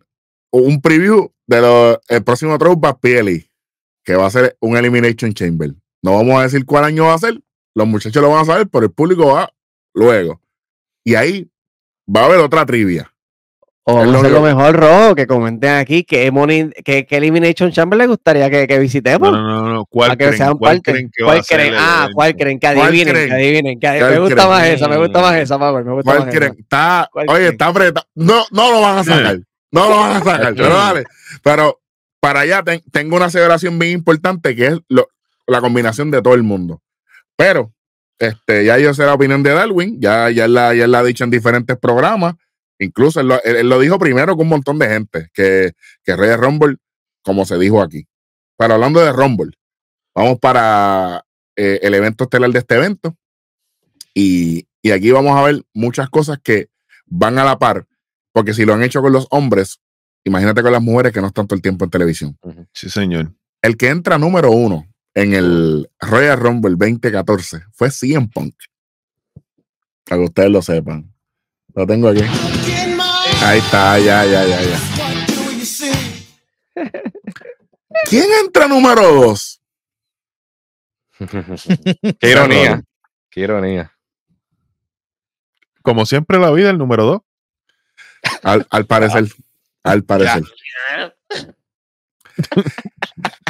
un preview de lo, el próximo Throwback PLE, que va a ser un Elimination Chamber. No vamos a decir cuál año va a ser, los muchachos lo van a saber, pero el público va luego. Y ahí va a haber otra trivia. O vamos a lo hacer lo único- mejor, Rojo, que comenten aquí que, Money, que, que Elimination Chamber les gustaría que, que visitemos. No, no, no, no. ¿Cuál que creen, sean cuál parte. creen que va ¿Cuál creen? Ah, evento? ¿cuál creen? Que ¿Cuál adivinen, creen? que adivinen. que adi- ¿Cuál me gusta creen? más esa, me gusta más esa, me gusta ¿Cuál más creen? esa. Está, ¿Cuál oye, creen? está apretado. No, no lo van a sacar. No lo van a sacar. Pero dale. Pero para allá ten- tengo una aceleración bien importante que es lo- la combinación de todo el mundo. Pero, este, ya yo sé la opinión de Darwin, ya, ya, la, ya él la ha dicho en diferentes programas. Incluso él lo, él- él lo dijo primero con un montón de gente, que, que Royal Rumble, como se dijo aquí. Pero hablando de Rumble, vamos para eh, el evento estelar de este evento. Y, y aquí vamos a ver muchas cosas que van a la par, porque si lo han hecho con los hombres, imagínate con las mujeres que no están todo el tiempo en televisión. Sí, señor. El que entra número uno en el Royal Rumble 2014 fue CM Punk. Para que ustedes lo sepan. Lo tengo aquí. Ahí está, ya, ya, ya, ya. ¿Quién entra número dos? Qué ironía. Qué ironía. Como siempre la vida, el número dos. Al, al parecer. Al parecer.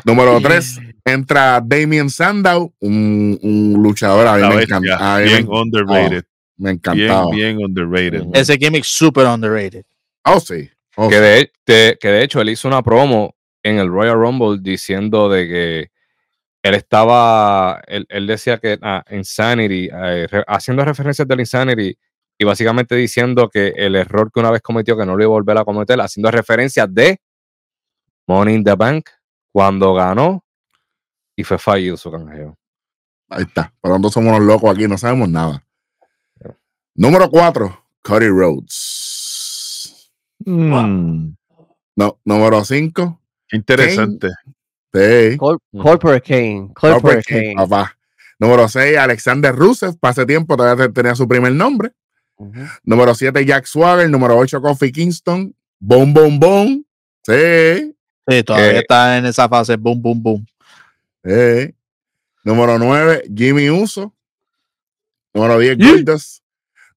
Número 3 entra Damien Sandow, un, un luchador. A mí La me bestia, encanta. a mí bien me, underrated. Me bien, encantaba. bien underrated. Ujú. Ese gimmick super underrated. Oh, sí. Oh, Que sí. de, de- que de hecho él hizo una promo en el Royal Rumble diciendo de que él estaba, él, él decía que ah, Insanity, eh, re- haciendo referencias del Insanity y básicamente diciendo que el error que una vez cometió que no lo iba a volver a cometer, haciendo referencias de Money in the Bank cuando ganó y fue fallido su canjeo. Ahí está. Por lo tanto, somos unos locos aquí, no sabemos nada. Número 4, Cody Rhodes. Mm, No, número 5, qué interesante. sí. Cor-. Corporate Kane. Corporate King, Kane. papá. Número 6, Alexander Rusev. Para ese tiempo todavía te- tenía su primer nombre. Ujú. Número 7, Jack Swagger. Número 8, Kofi Kingston. Boom, boom, boom. Sí. Sí, todavía Que- está en esa fase boom, boom, boom. sí. Número 9, Jimmy Uso. Número 10, Yeah. Goldust.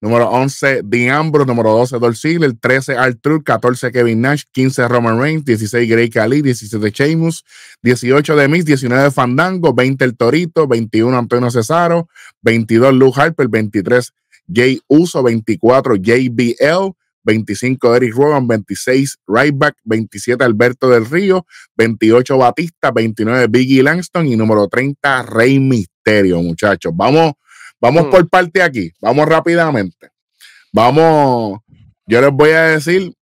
Número 11, Dean Ambrose. Número 12, Dolph Ziggler. 13, Arthur. 14, Kevin Nash. 15, Roman Reigns. 16, Grey Khali. 17, Sheamus. 18, The Miz. 19, Fandango. 20, El Torito. 21, Antonio Cesaro. 22, Luke Harper. 23, Jay Uso. 24, JBL. 25, Eric Rowan. 26, Ryback. 27, Alberto del Río. 28, Batista. 29, Biggie Langston. Y número 30, Rey Misterio, muchachos. Vamos, vamos Mm. por parte aquí. Vamos rápidamente. Vamos, yo les voy a decir,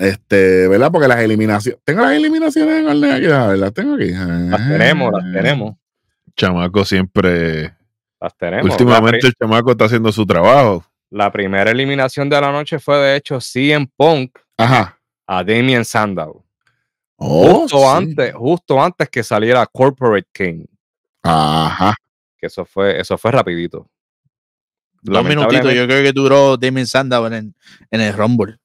este, ¿verdad? Porque las eliminaciones, tengo las eliminaciones en orden aquí, las tengo aquí. Las tenemos, las tenemos, Chamaco siempre. las tenemos. Últimamente el chamaco está haciendo su trabajo. La primera eliminación de la noche fue de hecho CM Punk Ajá. a Damien Sandow. Oh, justo sí. antes, justo antes que saliera Corporate King. Ajá. Que eso fue, eso fue rapidito. Dos minutitos, yo creo que duró Damien Sandow en el, en el Rumble.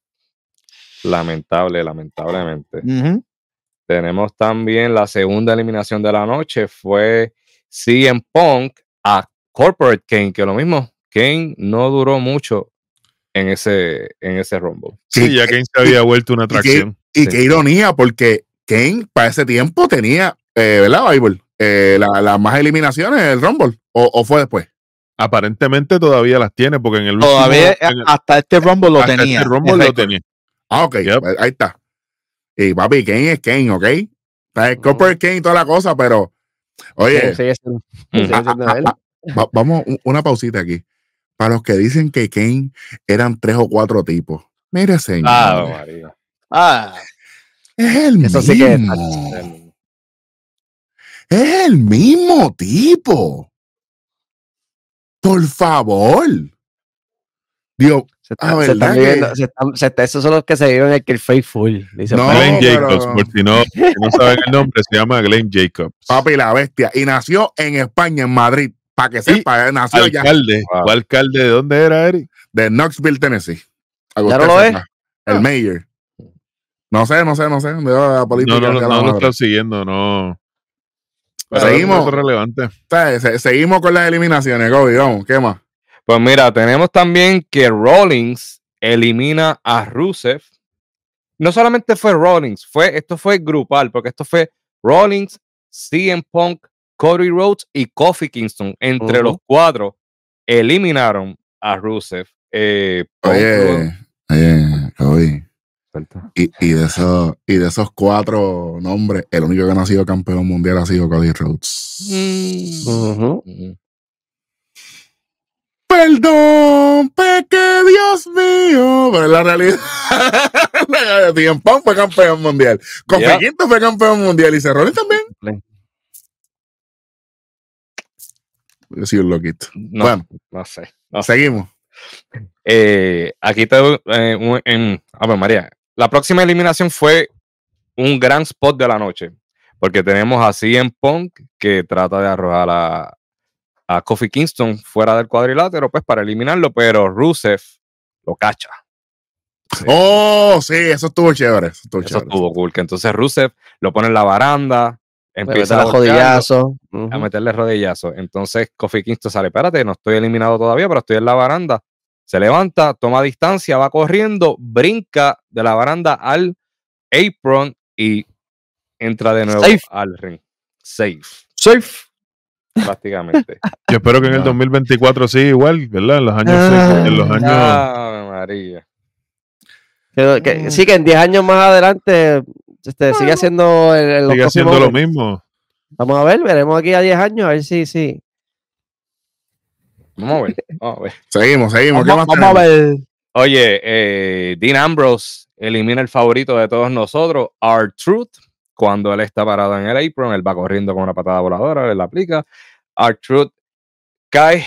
Lamentable, lamentablemente. Tenemos también la segunda eliminación de la noche fue CM Punk a Corporate Kane, que lo mismo, Kane no duró mucho en ese, en ese Rumble. Sí, ya Kane se había vuelto una atracción. Y qué ironía, porque Kane para ese tiempo tenía, eh, ¿verdad, Bible? Eh, la- las más eliminaciones del Rumble. O, o fue después? Aparentemente todavía las tiene, porque en el último. Todavía en el- hasta este Rumble lo hasta este tenía. Rumble el lo tenía. Ah, ok. Yep. pues ahí está. Y papi, Kane es Kane, ¿ok? Está el Ujú. Corporate Kane y toda la cosa, pero, oye, Sí, Ah, ah, Va- vamos, un- una pausita aquí. Para los que dicen que Kane eran tres o cuatro tipos. Mire, señor. Ah, María. Ah, es el Eso sí que es mismo. Es el mismo tipo. Por favor. Digo, Se Ah, está- se ¿verdad están que- viviendo- se están- se está- esos son los que se viven el que el Faithful. Dice No. Glenn pero- Jacobs, por si no, si no saben el nombre, se llama Glenn Jacobs. papi, la bestia. Y nació en España, en Madrid. Para que sepa, eh, nació allá Alcalde. Wow. ¿Cuál alcalde de dónde era, Eric? de Knoxville, Tennessee. ¿Ya no lo sepa. El mayor. No sé, no sé, no sé. de la política No, no, no, no lo madre. están siguiendo, no. Pero Seguimos. eso es relevante. Se- seguimos con las eliminaciones, Kobe. Vamos, ¿qué más? Pues mira, tenemos también que Rollins elimina a Rusev. No solamente fue Rollins, fue, esto fue grupal, porque esto fue Rollins, CM Punk, Cody Rhodes y Kofi Kingston. Entre los cuatro eliminaron a Rusev. Eh, Oye, oye. Suelta. Y, y de esos, y de esos cuatro nombres, el único que no ha sido campeón mundial ha sido Cody Rhodes. Mm. Perdón, peque, Dios mío. Pero en la realidad, Punk fue campeón mundial. Yeah. Kingston fue campeón mundial y Cerrone también. Yo soy un loquito. No, Bueno, no sé. no seguimos. Eh, aquí te eh, un- en a ver, María. La próxima eliminación fue un gran spot de la noche, porque tenemos a CM Punk que trata de arrojar a, a Kofi Kingston fuera del cuadrilátero, pues para eliminarlo, pero Rusev lo cacha. Oh, sí, eso estuvo chévere. Eso estuvo Eso chévere. estuvo cool. Que entonces Rusev lo pone en la baranda, empieza a. Ujú. a meterle rodillazo. Entonces Kofi Kingston sale, espérate, no estoy eliminado todavía, pero estoy en la baranda. Se levanta, toma distancia, va corriendo, brinca de la baranda al apron y entra de nuevo Safe. al ring. Safe, Safe. prácticamente. Yo espero que en el Ah. 2024 sí, igual, ¿verdad? En los años, Ah. en los años Ave María. Que- que- sí, que en 10 años más adelante este, sigue haciendo el, el- sigue haciendo lo mismo. Vamos a ver, veremos aquí a 10 años, a ver si, sí. Vamos a ver. Vamos a ver. Seguimos, seguimos. ¿Qué Vamos, más vamos a ver. Oye, eh, Dean Ambrose elimina el favorito de todos nosotros, R Truth. Cuando él está parado en el apron, él va corriendo con una patada voladora, él la aplica. R Truth cae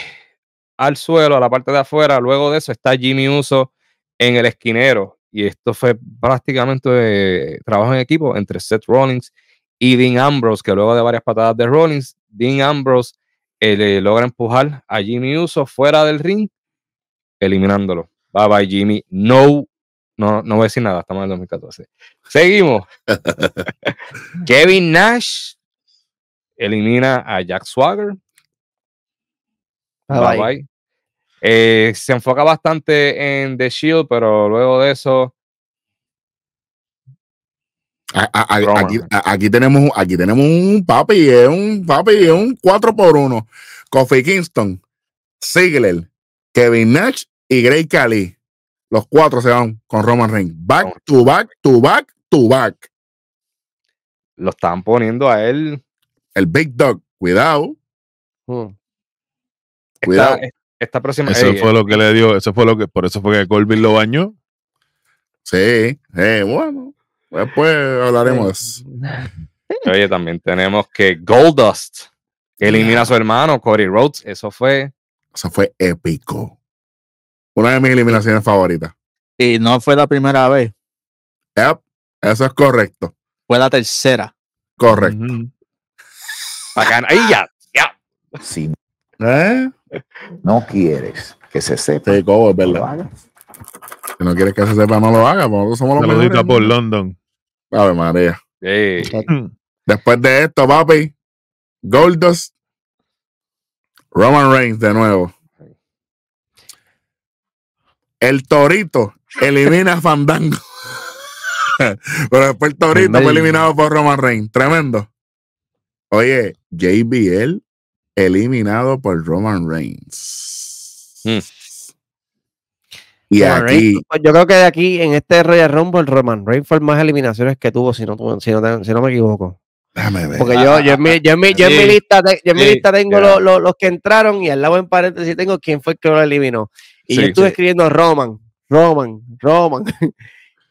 al suelo, a la parte de afuera. Luego de eso está Jimmy Uso en el esquinero. Y esto fue prácticamente eh, trabajo en equipo entre Seth Rollins y Dean Ambrose, que luego de varias patadas de Rollins, Dean Ambrose eh, le logra empujar a Jimmy Uso fuera del ring, eliminándolo. Bye bye, Jimmy. No, no, no voy a decir nada, estamos en el 2014. Seguimos. Kevin Nash elimina a Jack Swagger. Bye, Bye bye. bye. Eh, se enfoca bastante en The Shield, pero luego de eso, A- a- a- Broma. aquí, a- aquí tenemos, aquí tenemos un papi, es un papi, es un 4 por 1 Kofi Kingston, Ziggler, Kevin Nash y Grey Khali. Los cuatro se van con Roman Reigns. Back to back, to back, to back. lo están poniendo a él. El Big Dog, cuidado, Mm. cuidado. Esta, esta próxima. Eso fue lo que le dio, eso fue lo que, por eso fue que Colvin lo bañó. Sí, eh, bueno, después hablaremos de eso. Oye, también tenemos que Goldust elimina a su hermano, Cody Rhodes. Eso fue. Eso fue épico. Una de mis eliminaciones favoritas. Y no fue la primera vez, Yep, eso es correcto. fue la tercera. Correcto. Bacana. ¡Ahí ya! ¡Ya! Si ¿Eh? no quieres que se sepa, Sí, es no verdad. hagas. Si no quieres que se sepa, no lo haga. porque Nosotros somos los Saludita por London. Ave María. Ey, Después de esto, papi, Goldust, Roman Reigns de nuevo. El Torito elimina a Fandango. Pero después el Torito fue eliminado por Roman Reigns. Tremendo. Oye, JBL eliminado por Roman Reigns. Hmm. Y Roman aquí, Reigns, pues yo creo que de aquí en este Royal Rumble, Roman Reigns fue el más eliminaciones que tuvo, si no, si no, te- si no me equivoco. déjame ver. Porque yo, yo, en mi, yo, en mi, yo en mi lista, yo en mi lista tengo los, los- los que entraron y al lado en paréntesis tengo quién fue el que lo eliminó. Y yo estuve sí. escribiendo Roman, Roman, Roman.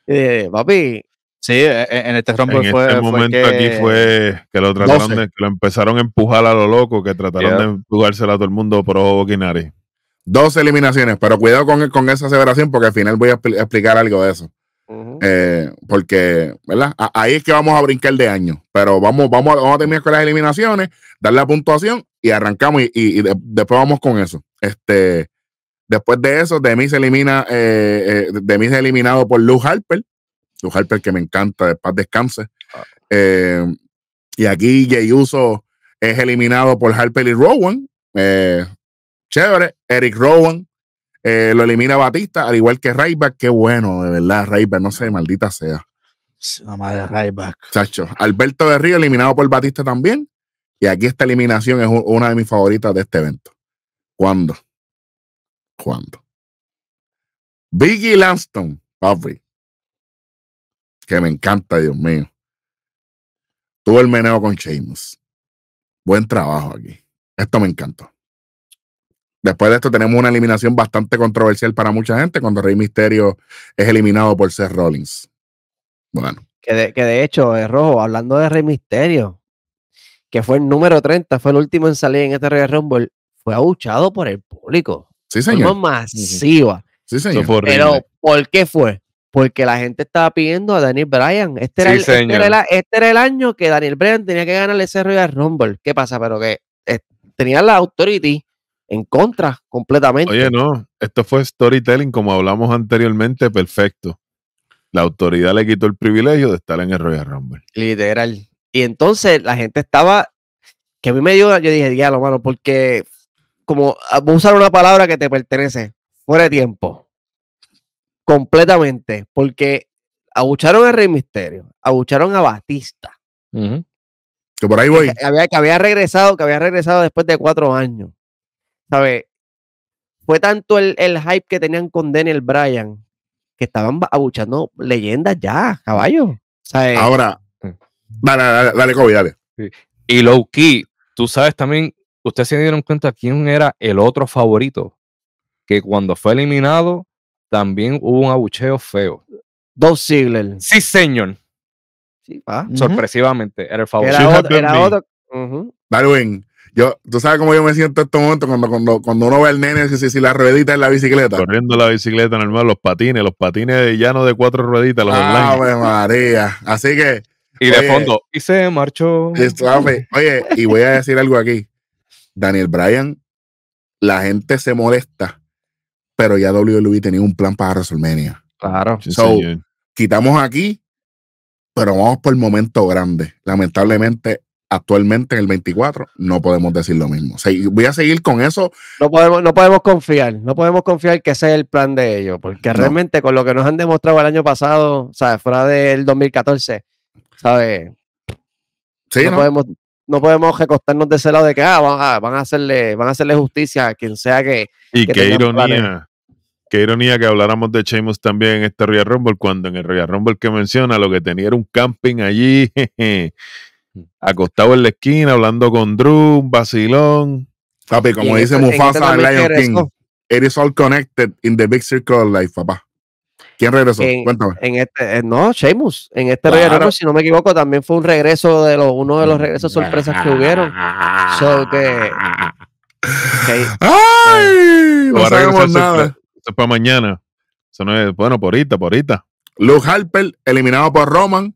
Eh, papi, Sí, e- e- en este rombo En fue, este fue momento que- aquí fue que lo trataron 12. de, que lo empezaron a empujar a lo loco, que trataron Yeah. de empujársela a todo el mundo pro Boquinari. Dos eliminaciones, pero cuidado con, con esa aseveración porque al final voy a expli- explicar algo de eso. Eh, porque, ¿verdad? A- ahí es que vamos a brincar de año. Pero vamos, vamos, a, vamos a terminar con las eliminaciones, darle la puntuación y arrancamos y, y- y de- después vamos con eso. Este, después de eso, Demis se elimina, eh, eh, Demis es eliminado por Luke Harper. Luke Harper que me encanta, de paz descanse. Eh, y aquí Jey Uso es eliminado por Harper y Rowan. Chévere. Eric Rowan eh, lo elimina Batista, al igual que Ryback. Qué bueno, de verdad, Ryback. No sé, maldita sea. La madre Ryback. Chacho. Alberto de Río eliminado por Batista también. Y aquí esta eliminación es una de mis favoritas de este evento. ¿Cuándo? ¿Cuándo? Biggie Langston, papi. que me encanta, Dios mío. Tuvo el meneo con Sheamus. Buen trabajo aquí. Esto me encantó. Después de esto tenemos una eliminación bastante controversial para mucha gente cuando Rey Misterio es eliminado por Seth Rollins. Bueno, Que de, que de hecho, es rojo, hablando de Rey Misterio, que fue el número 30, fue el último en salir en este Royal Rumble, fue abuchado por el público. sí, Fue señor. masiva. Sí, señor. fue. Pero, ¿por qué fue? Porque la gente estaba pidiendo a Daniel Bryan. Este, era Sí, el, este, señor. era el, este era el año que Daniel Bryan tenía que ganar ese Royal Rumble. ¿Qué pasa? Pero que eh, tenía la authority en contra completamente. Oye, no, esto fue storytelling, como hablamos anteriormente, perfecto. La autoridad le quitó el privilegio de estar en el Royal Rumble. Literal. Y entonces la gente estaba, que a mí me dio, yo dije, diablo, mano, porque como voy a usar una palabra que te pertenece, fuera de tiempo. Completamente. Porque abucharon a Rey Misterio, abucharon a Batista. Que por ahí voy. que había, que había regresado, que había regresado después de cuatro años. ¿Sabes? Fue tanto el, el hype que tenían con Daniel Bryan que estaban ba- abuchando leyendas ya, caballo. ¿Sabes? Ahora, dale, dale, dale, Kobe, dale. Y low key, tú sabes también, ustedes se dieron cuenta quién era el otro favorito. Que cuando fue eliminado, también hubo un abucheo feo. Dos Ziggler. Sí, señor. Sí. Sorpresivamente, era el favorito. Era otro, era. Darwin, yo, tú sabes cómo yo me siento en estos momentos cuando, cuando, cuando uno ve al nene si, si, si la ruedita en la bicicleta. Corriendo la bicicleta normal, los patines, los patines de llano de cuatro rueditas, los online. Ave María. Así que, Y de fondo, y se marchó. oye, y voy a decir algo aquí. Daniel Bryan, la gente se molesta, pero ya WWE tenía un plan para WrestleMania. Claro. Sí, So, señor. Quitamos aquí, pero vamos por el momento grande. Lamentablemente, actualmente en el 24, no podemos decir lo mismo. Se- voy a seguir con eso. No podemos, no podemos confiar, no podemos confiar que ese es el plan de ellos, porque No. realmente con lo que nos han demostrado el año pasado, ¿sabes? Fuera del 2014, ¿sabes? Sí, no, ¿no? podemos, no podemos recostarnos de ese lado de que ah, van, a, van a hacerle, van a hacerle justicia a quien sea que. Y que qué ironía. Qué ironía que habláramos de Sheamus también en este Royal Rumble, cuando en el Royal Rumble que menciona lo que tenía era un camping allí, jeje, acostado en la esquina, hablando con Drew, un vacilón. Papi, como dice este- Mufasa en Lion regresó, King, it is all connected in the big circle of life, papá. ¿Quién regresó? En- Cuéntame. En este, eh, no, Sheamus, en este Claro. Rumble, si no me equivoco, también fue un regreso de los, uno de los regresos sorpresas que hubieron. So que, ¡Ay! No a regresar sabemos nada. Eso es para mañana. Eso no es, bueno, por ahorita, por ahorita. Luke Harper eliminado por Roman.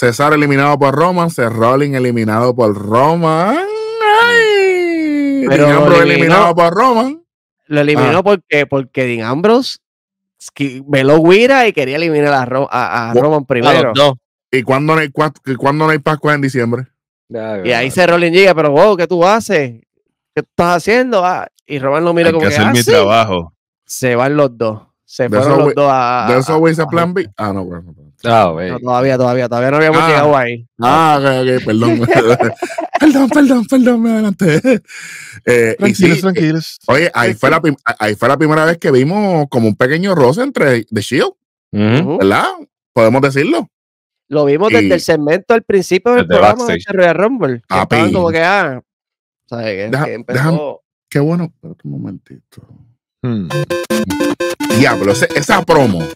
César eliminado por Roman. Seth Rollins eliminado por Roman. ¡Ay! Pero Dean Ambrose eliminó. eliminado por Roman. Lo eliminó Ah. porque, porque Dean Ambrose que veló Guira y quería eliminar a, Ro- a- a Roman primero. los dos. ¿Y cuándo no hay, cuándo no hay Pascua en diciembre? Y ahí se Rollins llega, pero wow, ¿qué tú haces? ¿Qué tú estás haciendo? Ah, y Roman lo mira Hay como que que, hacer "Ah, mi sí". trabajo. Se van los dos. Se De fueron eso los dos a. ¿De eso plan B? Ah, no, bueno. Ah, güey. no, todavía, todavía, todavía no habíamos Ah. llegado ahí. Ah, ok, ok, perdón. perdón, perdón, perdón, me adelanté. Eh, Tranquilos, sí, tranquilos. Oye, ahí fue, la ahí fue la primera vez que vimos como un pequeño roce entre The Shield. ¿verdad? Podemos decirlo. Lo vimos Y- desde el segmento al principio del Desde programa de backstage. este Royal Rumble. Que Papi. estaban como que, ah, ¿sabes? Que, Deja- que empezó. Qué bueno. Espérate un momentito. Hmm. Diablo, esa promo.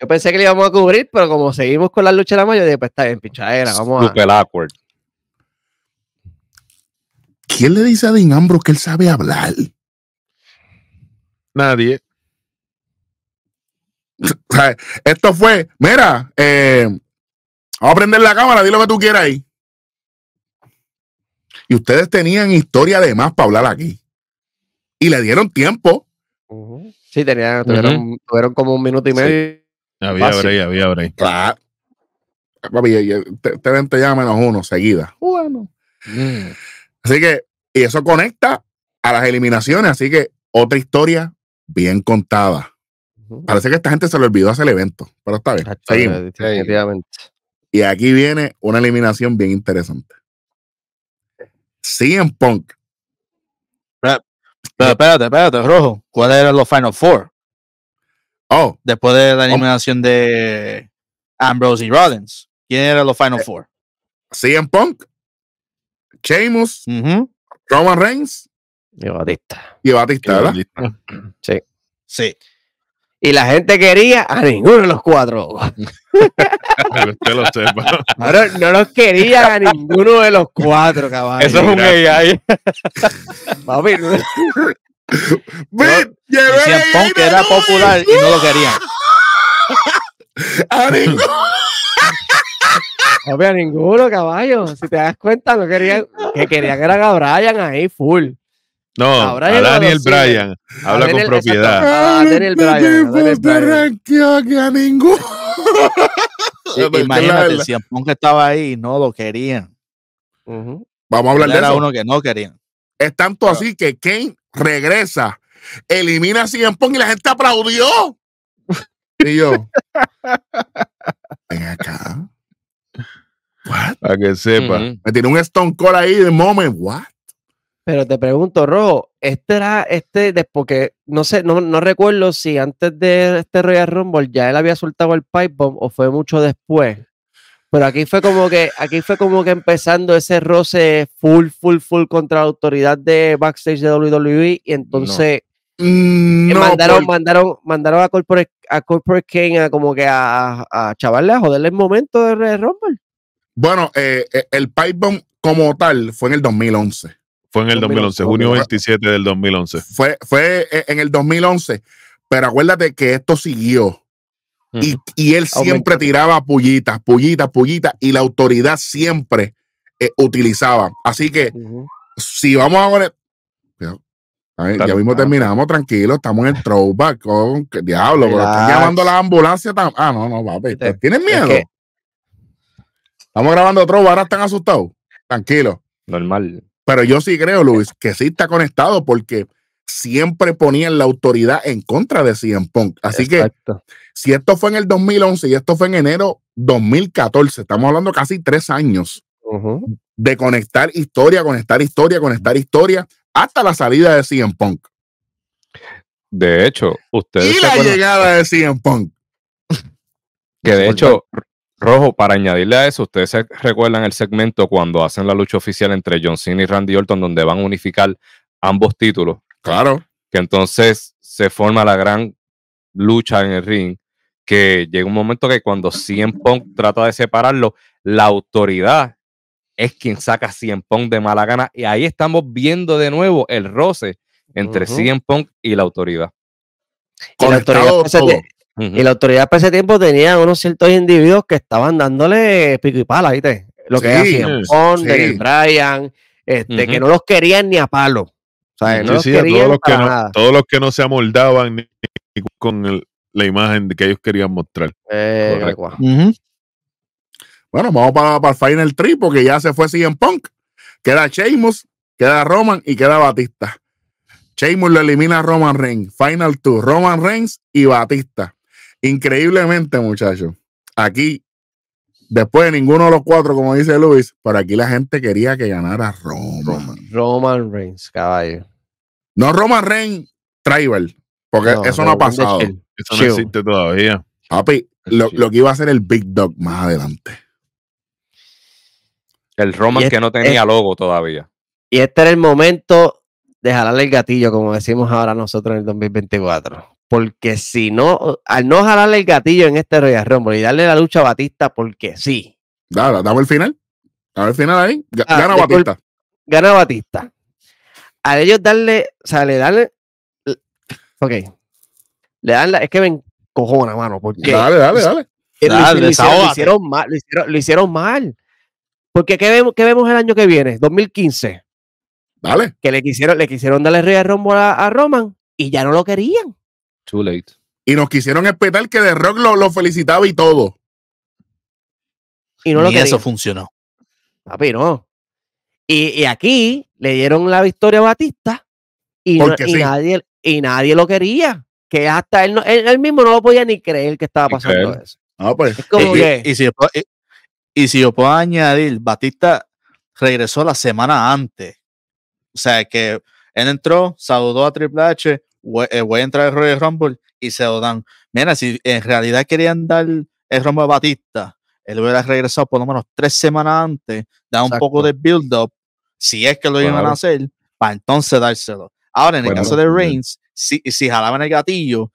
Yo pensé que le íbamos a cubrir, pero como seguimos con la lucha de la mayo, dije, pues está bien, pichadera, vamos a. Super awkward. ¿Quién le dice a Dean Ambrose que él sabe hablar? Nadie. O sea, esto fue, mira, eh, vamos a prender la cámara, di lo que tú quieras ahí. Y ustedes tenían historia de más para hablar aquí. Y le dieron tiempo. Sí, tenían, tuvieron, tuvieron como un minuto y Sí. medio. Había break, había break. Claro. Papi, te, te ven, te llama menos uno seguida. Bueno. Mm. Así que, y eso conecta a las eliminaciones. Así que, otra historia bien contada. Parece que esta gente se le olvidó hacer el evento, pero está bien. Seguimos. eh, definitivamente. Y aquí viene una eliminación bien interesante. CM Punk. Pero espérate, espérate, Rojo. ¿Cuáles eran los Final Four? Oh, Después de la eliminación de, Ambrose y Rollins. ¿Quién era los Final Eh, Four? CM Punk, Sheamus. Roman Reigns Y Batista. y Batista, ¿verdad? Sí. Sí. Y la gente quería a ninguno de los cuatro. Usted lo sepa. No, no, no los quería a ninguno de los cuatro, caballo. Eso es un AI. Papi, no- Decían a Punk que era popular y no lo querían. A ninguno. papi, a ninguno, caballo. Si te das cuenta, no querían, que querían que eran a Brian ahí full. No, a Daniel. Bryan. Habla Daniel- con propiedad. Ah, Daniel Bryan, Tipo Daniel te Bryan. a ninguno. Sí, la imagínate, verdad- si Punk estaba ahí y no lo querían. Vamos a hablar Él de era eso. uno que no querían. Es tanto así que Kane regresa, elimina a CM Punk y la gente aplaudió. Y yo, ven acá. What? Para que sepa. Me tiene un Stone Cold ahí de moment. What? Pero te pregunto, Rojo, este era este, porque no sé, no, no recuerdo si antes de este Royal Rumble ya él había soltado el pipe bomb o fue mucho después. Pero aquí fue como que, aquí fue como que empezando ese roce full, full, full contra la autoridad de backstage de WWE. Y entonces eh, no, mandaron, por- mandaron, mandaron a Corporate, a Corporate Kane a como que a, a chavarle a joderle el momento de Royal Rumble. Bueno, eh, eh, el pipe bomb como tal fue en el 2011. Fue en el 2011, 2011, junio ok. 27 del 2011. Fue, fue eh, en el 2011. Pero acuérdate que esto siguió. Y, y él siempre tiraba pullitas, pullitas, pullitas. Y la autoridad siempre eh, utilizaba. Así que si vamos a. Ay, ya mismo Ah, terminamos, tranquilo. Estamos en el throwback. Con, ¿qué diablo, pero están llamando a la ambulancia. tam- Ah, no, no, papi. Te- ¿Tienes miedo? que- Estamos grabando otro, ahora están asustados. Tranquilo. Normal. Pero yo sí creo, Luis, que sí está conectado porque siempre ponían la autoridad en contra de CM Punk. Así que si esto fue en el 2011 y esto fue en enero 2014, estamos hablando casi tres años de conectar historia, conectar historia, conectar historia, hasta la salida de CM Punk. De hecho, ustedes Y la acuerdan llegada de CM Punk. que de hecho, Rojo, para añadirle a eso, ustedes se recuerdan el segmento cuando hacen la lucha oficial entre John Cena y Randy Orton, donde van a unificar ambos títulos, Claro. que entonces se forma la gran lucha en el ring, que llega un momento que cuando CM Punk trata de separarlo, la autoridad es quien saca a CM Punk de mala gana, y ahí estamos viendo de nuevo el roce entre. CM Punk y la autoridad. Y la autoridad todo. Y la autoridad para ese tiempo tenía unos ciertos individuos que estaban dándole pico y pala, ¿viste? Lo que Sí, hacían Punk, sí. Bryan, este, que no los querían ni a palo. O sea, no Sí, los sí, a querían todos los, que no, nada. todos los que no se amoldaban ni- ni con el- la imagen que ellos querían mostrar. Eh. Bueno, vamos para, para el Final 3 porque ya se fue CM Punk. Queda Sheamus, queda Roman y queda Batista. Sheamus lo elimina a Roman Reigns. Final 2, Roman Reigns y Batista. Increíblemente, muchachos, aquí, después de ninguno de los cuatro, como dice Luis, por aquí la gente quería que ganara Roman. Roman Reigns, caballo. No Roman Reigns Tribal, porque No, eso no ha pasado. Eso no existe todavía. Papi, lo, lo que iba a ser el Big Dog más adelante. El Roman que no tenía logo todavía. Y este era el momento de jalarle el gatillo, como decimos ahora nosotros en el 2024. Porque si no, al no jalarle el gatillo en este Royal Rumble y darle la lucha a Batista, porque sí, Dale, dame el final. Dame el final ahí. Ah, Gana. Batista. gana Batista. A ellos darle, o sea, le dan, ok, le dan la, es que ven cojona, mano, porque Dale, dale, dale. Lo, Dale, hici- lo hicieron, lo desahógate. hicieron mal, lo hicieron, lo hicieron mal. Porque ¿qué vemos, qué vemos el año que viene? 2015. Dale. Que le quisieron, le quisieron darle Royal Rumble a, a Roman y ya no lo querían. Too late. Y nos quisieron espetar que The Rock lo, lo felicitaba y todo. Y no lo querían. eso funcionó. Papi, no. Y, y aquí le dieron la victoria a Batista y, no- Porque y sí. nadie, y nadie lo quería. Que hasta él, no- él, él mismo no lo podía ni creer que estaba pasando eso. Ah, pues. Es como y, que. y si yo puedo, y- y si yo puedo añadir, Batista regresó la semana antes. O sea que él entró, saludó a Triple H, voy, eh, voy a entrar al Royal Rumble y se lo dan. Mira, si en realidad querían dar el Rumble de Batista, él hubiera regresado por lo menos tres semanas antes, da un poco de build-up, si es que lo iban a hacer, para entonces dárselo. Ahora, en el Bueno, caso de. Reigns, si, si jalaban el gatillo,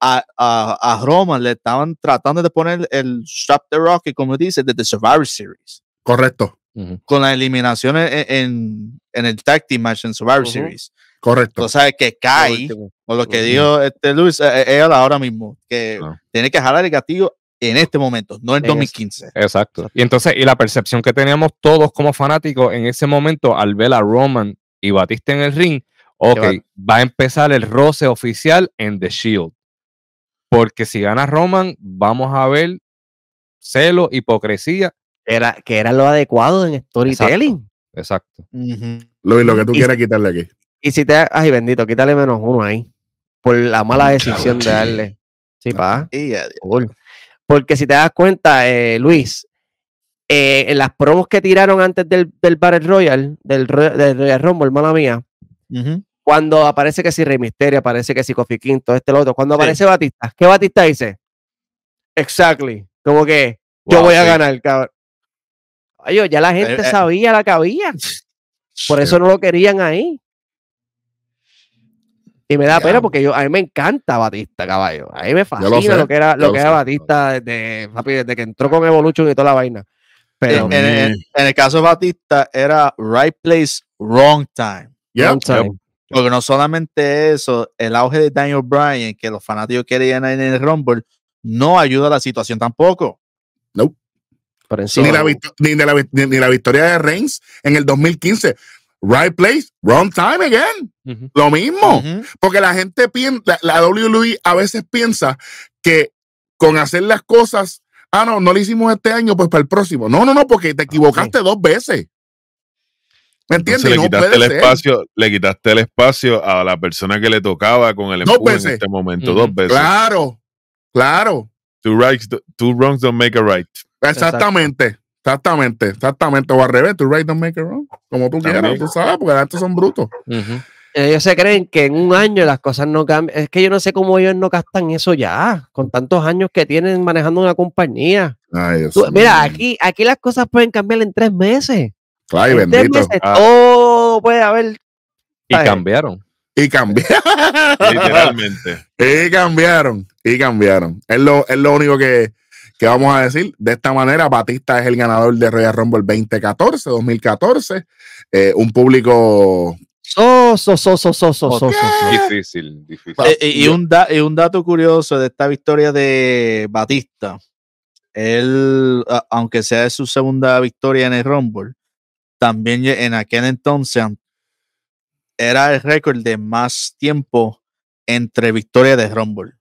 a, a, a Roman le estaban tratando de poner el strap the rocket, como dice, de The Survivor Series Correcto, Ujú. con las eliminaciones en, en, en el tag team match en Survivor Ujú. Series. Correcto. Tú sabes que cae, o lo que dijo este Luis, eh, eh, él ahora mismo, que Ah. tiene que jalar el gatillo en este momento, no en En 2015. Exacto. Y entonces, y la percepción que teníamos todos como fanáticos en ese momento al ver a Roman y Batista en el ring, ok, va- va a empezar el roce oficial en The Shield. Porque si gana Roman, vamos a ver celo, hipocresía. Era, que era lo adecuado en storytelling. Exacto. Ujú. Luis, lo que tú Y- quieres quitarle aquí. Y si te. Ay, bendito, quítale menos uno ahí. Por la mala decisión de darle. Sí, pa. Porque si te das cuenta, eh, Luis, eh, en las promos que tiraron antes del, del Battle Royal, del, del Royal Rumble, hermana mía, cuando aparece que si Rey Mysterio, aparece que si Kofi todo este lo otro, cuando Sí. aparece Batista, ¿qué Batista dice? Exactly. Como que yo voy a ganar, cabrón. Oye, ya la gente Eh, eh. sabía la que había. Por eso no lo querían ahí. Y me da pena porque yo, a mí me encanta Batista, caballo. A mí me lo fascina sé, lo, que era, lo que era. Batista desde, desde que entró con Evolution y toda la vaina. Pero en, en- en- en el caso de Batista, era right place, wrong time. Yep, long time. Porque no solamente eso, el auge de Daniel Bryan, que los fanáticos querían en el Rumble, no ayuda a la situación tampoco. por encima. Ni, la, vict- ni, de la, vic- ni, ni la victoria de Reigns en el 2015. Right place, wrong time again. Lo mismo. Porque la gente piensa, la, la WWE a veces piensa que con hacer las cosas, ah, no, no lo hicimos este año, pues para el próximo. No, no, no, porque te equivocaste dos veces. ¿Me entiendes? Le No quitaste puede el ser. espacio, le quitaste el espacio a la persona que le tocaba con el Dos empuje en este momento, dos veces. Claro, claro. Two, rights, two wrongs don't make a right. Exactamente. Exactamente, exactamente. O al revés, to right don't make it wrong. Como tú También. quieras, tú sabes, porque estos son brutos. Ellos se creen que en un año las cosas no cambian. Es que yo no sé cómo ellos no gastan eso ya, con tantos años que tienen manejando una compañía. Ay, Tú- mira, aquí, aquí las cosas pueden cambiar en tres meses. Ay, en tres bendito. meses Ah. todo puede haber. Y cambiaron. Y cambiaron. Literalmente. y cambiaron. Y cambiaron. Es lo, es lo único que, Qué vamos a decir, de esta manera, Batista es el ganador de Royal Rumble 2014, 2014, eh, un público... So, so, so, so, Difícil, difícil. Eh, eh, y, un y un dato curioso de esta victoria de Batista, él, aunque sea su segunda victoria en el Rumble, también en aquel entonces era el récord de más tiempo entre victorias de Rumble.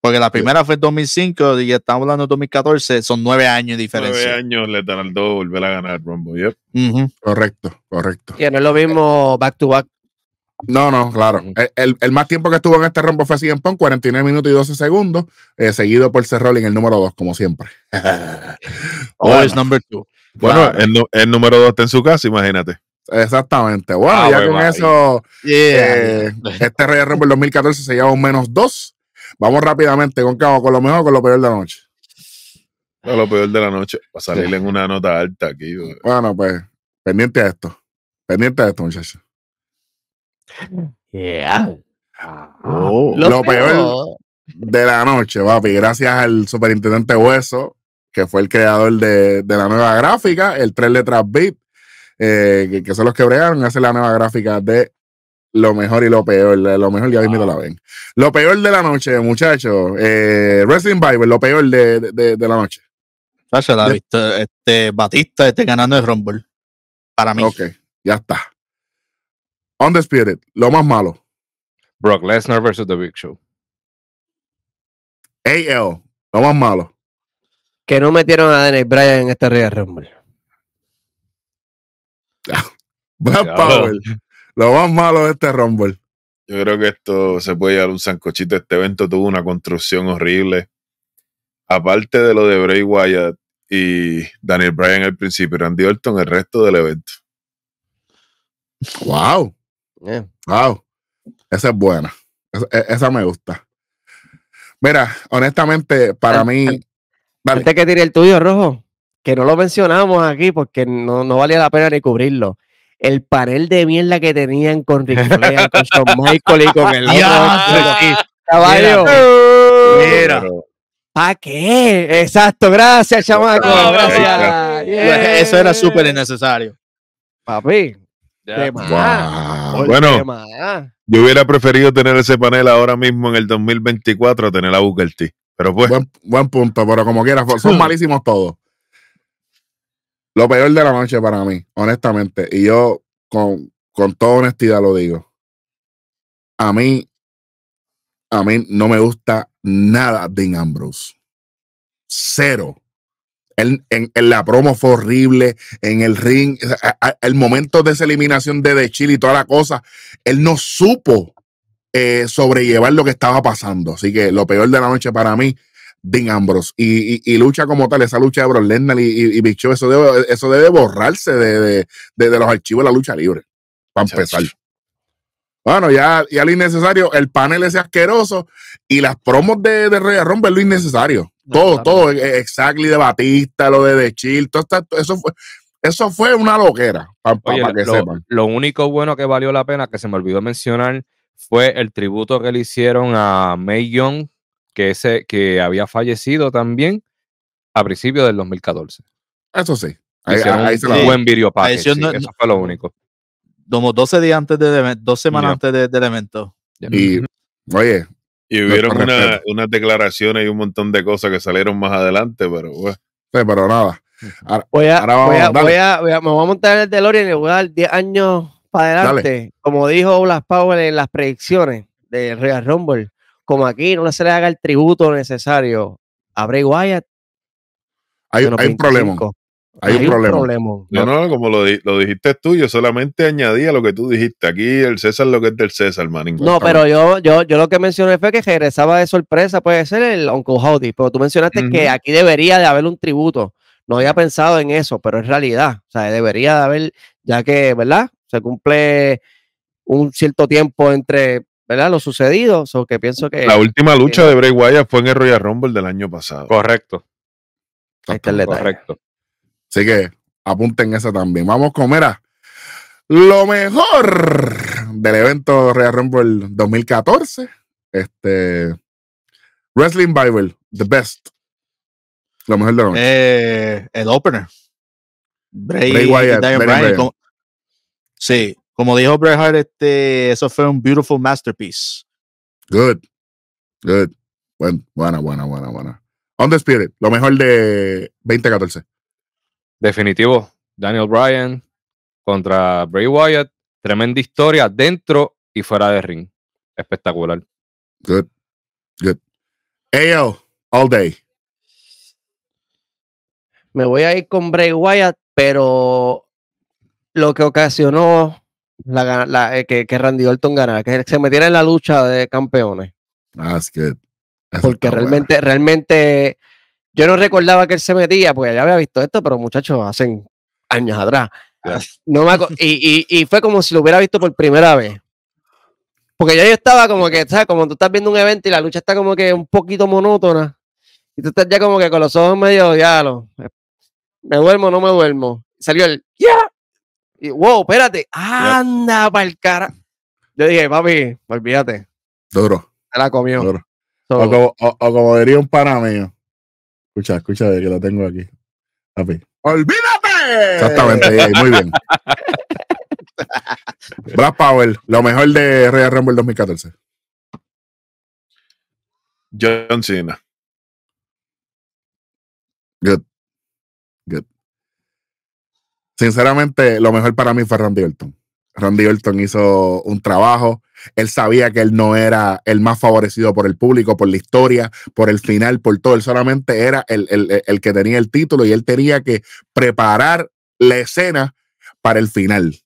Porque la primera fue en 2005 y estamos hablando de 2014, son nueve años de Nueve diferencia. años le tardó volver a ganar Rumble. Yep. Ujú. Correcto, correcto. Que no es lo mismo back to back. No, no, claro. El, el- el más tiempo que estuvo en este Rumble fue CM Punk, 49 minutos y 12 segundos, eh, seguido por Seth Rollins, el número 2, como siempre. Always number two. Bueno, Claro. el, el número dos está en su casa, imagínate. Exactamente. Bueno, Ah, ya con va, eso, Yeah. eh, este Royal Rumble 2014 se lleva un menos 2. Vamos rápidamente con cabo, con lo mejor o con lo peor de la noche. A lo peor de la noche. Para salir en una nota alta aquí. güey. Bueno, pues, pendiente a esto. Pendiente a esto, muchachos. Yeah. Oh. Lo peor de la noche, papi. Gracias al superintendente Hueso, que fue el creador de, de la nueva gráfica, el tres letras beat, eh, que, que son los que bregaron, hacer la nueva gráfica de lo mejor y lo peor. Lo mejor ya mismo la ven. Lo peor de la noche, muchachos. Eh, Wrestling Bible, lo peor de, de- de- la noche. Sacha, la De- vista- este, Batista esté ganando el Rumble. Para mí. Ok, ya está. Undisputed, lo más malo. Brock Lesnar versus The Big Show. AL, lo más malo. Que no metieron a Daniel Bryan en este Royal Rumble. Black. Power, lo más malo de este Rumble. Yo creo que esto se puede llevar un sancochito. Este evento tuvo una construcción horrible. Aparte de lo de Bray Wyatt y Daniel Bryan al principio, Randy Orton el resto del evento. Wow. Yeah. Wow. Esa es buena. Esa, e- esa me gusta. Mira, honestamente, para An- mí, an- Dale. Antes que tire el tuyo, Rojo, que no lo mencionamos aquí porque no, no valía la pena ni cubrirlo. El panel de mierda que tenían con Ric Flair, con Shawn Michael y con el otro. Caballo. Mira. ¿Para qué? Exacto, gracias, chamaco. Gracias. Yeah. Eso era súper innecesario. Papi, más. wow. Bueno. Yo hubiera preferido tener ese panel ahora mismo en el 2024 a tener a Booker T. Pero pues, buen, buen punto, pero como quiera, son malísimos todos. Lo peor de la noche para mí, honestamente, y yo con, con toda honestidad lo digo. A mí, a mí no me gusta nada Dean Ambrose. Cero. Él, en, en la promo fue horrible, en el ring, el momento de esa eliminación de The Chile y toda la cosa, él no supo eh, sobrellevar lo que estaba pasando. Así que lo peor de la noche para mí, Dean Ambrose. Y, y- y lucha como tal, esa lucha de Brock Lesnar y, y, Big Show, eso debe, eso debe borrarse de, de- de- de los archivos de la lucha libre. Para empezar. Bueno, ya, ya lo innecesario, el panel ese asqueroso y las promos de, de Royal Rumble lo innecesario. Todo, claro. todo, eh, exactly de Batista, lo de The Chill, todo está- eso fue, eso fue una loquera, para que lo, sepan. lo único bueno que valió la pena, que se me olvidó mencionar, fue el tributo que le hicieron a May Young, que, ese, que había fallecido también a principios del 2014. Eso sí. Ahí, un se doy. buen video package, Adición sí, no- eso fue lo único. Como 12 días antes evento, dos semanas antes de- del evento. Y, oye, y hubieron una- unas declaraciones y un montón de cosas que salieron más adelante, pero bueno. sí, pero nada. Voy a, Ahora vamos, voy a, dale. voy a- voy a- me voy a montar en el DeLorean y le voy a dar 10 años para adelante. Como dijo Blas Powell en las predicciones de Real Rumble, como aquí no se le haga el tributo necesario a Bray Wyatt. Hay, un problema. 25. Hay un problema. problemón. No, no, como lo, di- lo dijiste tú, yo solamente añadía lo que tú dijiste. Aquí el César lo que es del César, manín. No, pero yo, yo, yo lo que mencioné fue que regresaba de sorpresa, puede ser el Uncle Howdy, pero tú mencionaste que aquí debería de haber un tributo. No había pensado en eso, pero es realidad. O sea, debería de haber, ya que, ¿verdad? Se cumple un cierto tiempo entre, ¿verdad? Lo sucedido, o que pienso que La última lucha de Bray Wyatt fue en el Royal Rumble del año pasado. Correcto, ahí está el detalle. correcto. Así que apunten esa también. Vamos con, mira, lo mejor del evento Real Rumble 2014. Este. Wrestling Bible, the best. Lo mejor de la noche. Eh, el opener. Bray, Bray Wyatt, Bray sí, como dijo Bret Hart, este, eso fue un beautiful masterpiece. Good. Good. Buen- buena, buena, buena, buena. On the Spirit, lo mejor de 2014. Definitivo, Daniel Bryan contra Bray Wyatt. Tremenda historia dentro y fuera de ring. Espectacular. Good. Good. AO, all day. Me voy a ir con Bray Wyatt, pero lo que ocasionó la, eh, que, que Randy Orton ganara, que se metiera en la lucha de campeones. That's good. Eso porque realmente, realmente, yo no recordaba que él se metía, porque ya había visto esto, pero muchachos, hacen años atrás. No me y, y, y fue como si lo hubiera visto por primera vez. Porque ya yo estaba como que, ¿sabes? Como tú estás viendo un evento y la lucha está como que un poquito monótona. Y tú estás ya como que con los ojos medio, ya lo. Me duermo, no me duermo. Salió el, ¡ya! Y wow, espérate, anda para el cara. Yo dije, papi, olvídate, Duro. se la comió. duro. So, O como, o- o como diría un pana mío. Escucha, escucha, que lo tengo aquí. Papi. ¡Olvídate! Exactamente, ahí, muy bien. Brad Powell, lo mejor de Royal Rumble 2014. John Cena. Good. Sinceramente, lo mejor para mí fue Randy Orton. Randy Orton hizo un trabajo. Él sabía que él no era el más favorecido por el público, por la historia, por el final, por todo. Él solamente era el, el- el que tenía el título y él tenía que preparar la escena para el final.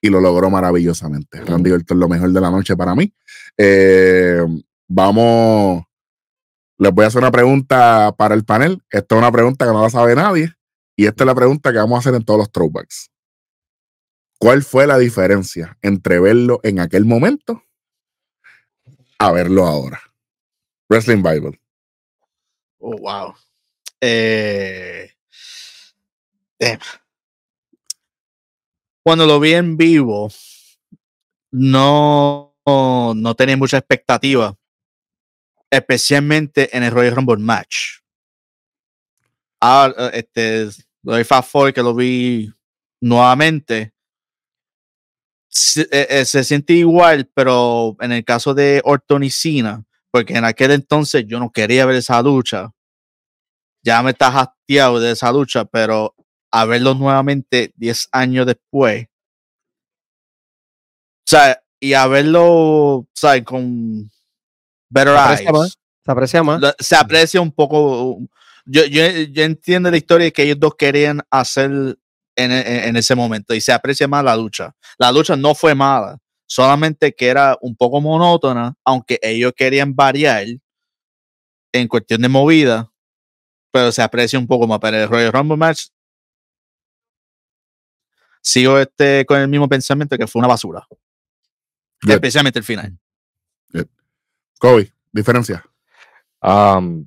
Y lo logró maravillosamente. Randy Orton, lo mejor de la noche para mí. Eh, vamos. Les voy a hacer una pregunta para el panel. Esta es una pregunta que no la sabe nadie. Y esta es la pregunta que vamos a hacer en todos los throwbacks. ¿Cuál fue la diferencia entre verlo en aquel momento a verlo ahora? Wrestling Bible. Oh, wow. Eh, damn. Cuando lo vi en vivo, no, no, tenía mucha expectativa, especialmente en el Royal Rumble match. Ahora, este, lo doy fast forward que lo vi nuevamente. Se, eh, eh, se siente igual, pero en el caso de Orton y Cena, porque en aquel entonces yo no quería ver esa lucha. Ya me está hastiado de esa lucha, pero a verlo nuevamente 10 años después. O sea, y a verlo, ¿sabes? Con better Se eyes. más. Se aprecia más. Se aprecia un poco. Yo, yo, yo entiendo la historia que ellos dos querían hacer en, en- en ese momento y se aprecia más la lucha. La lucha no fue mala, solamente que era un poco monótona, aunque ellos querían variar en cuestión de movida, pero se aprecia un poco más. Pero el Royal Rumble match sigo este con el mismo pensamiento que fue una basura, Good. especialmente el final. Kobe, diferencia. Um,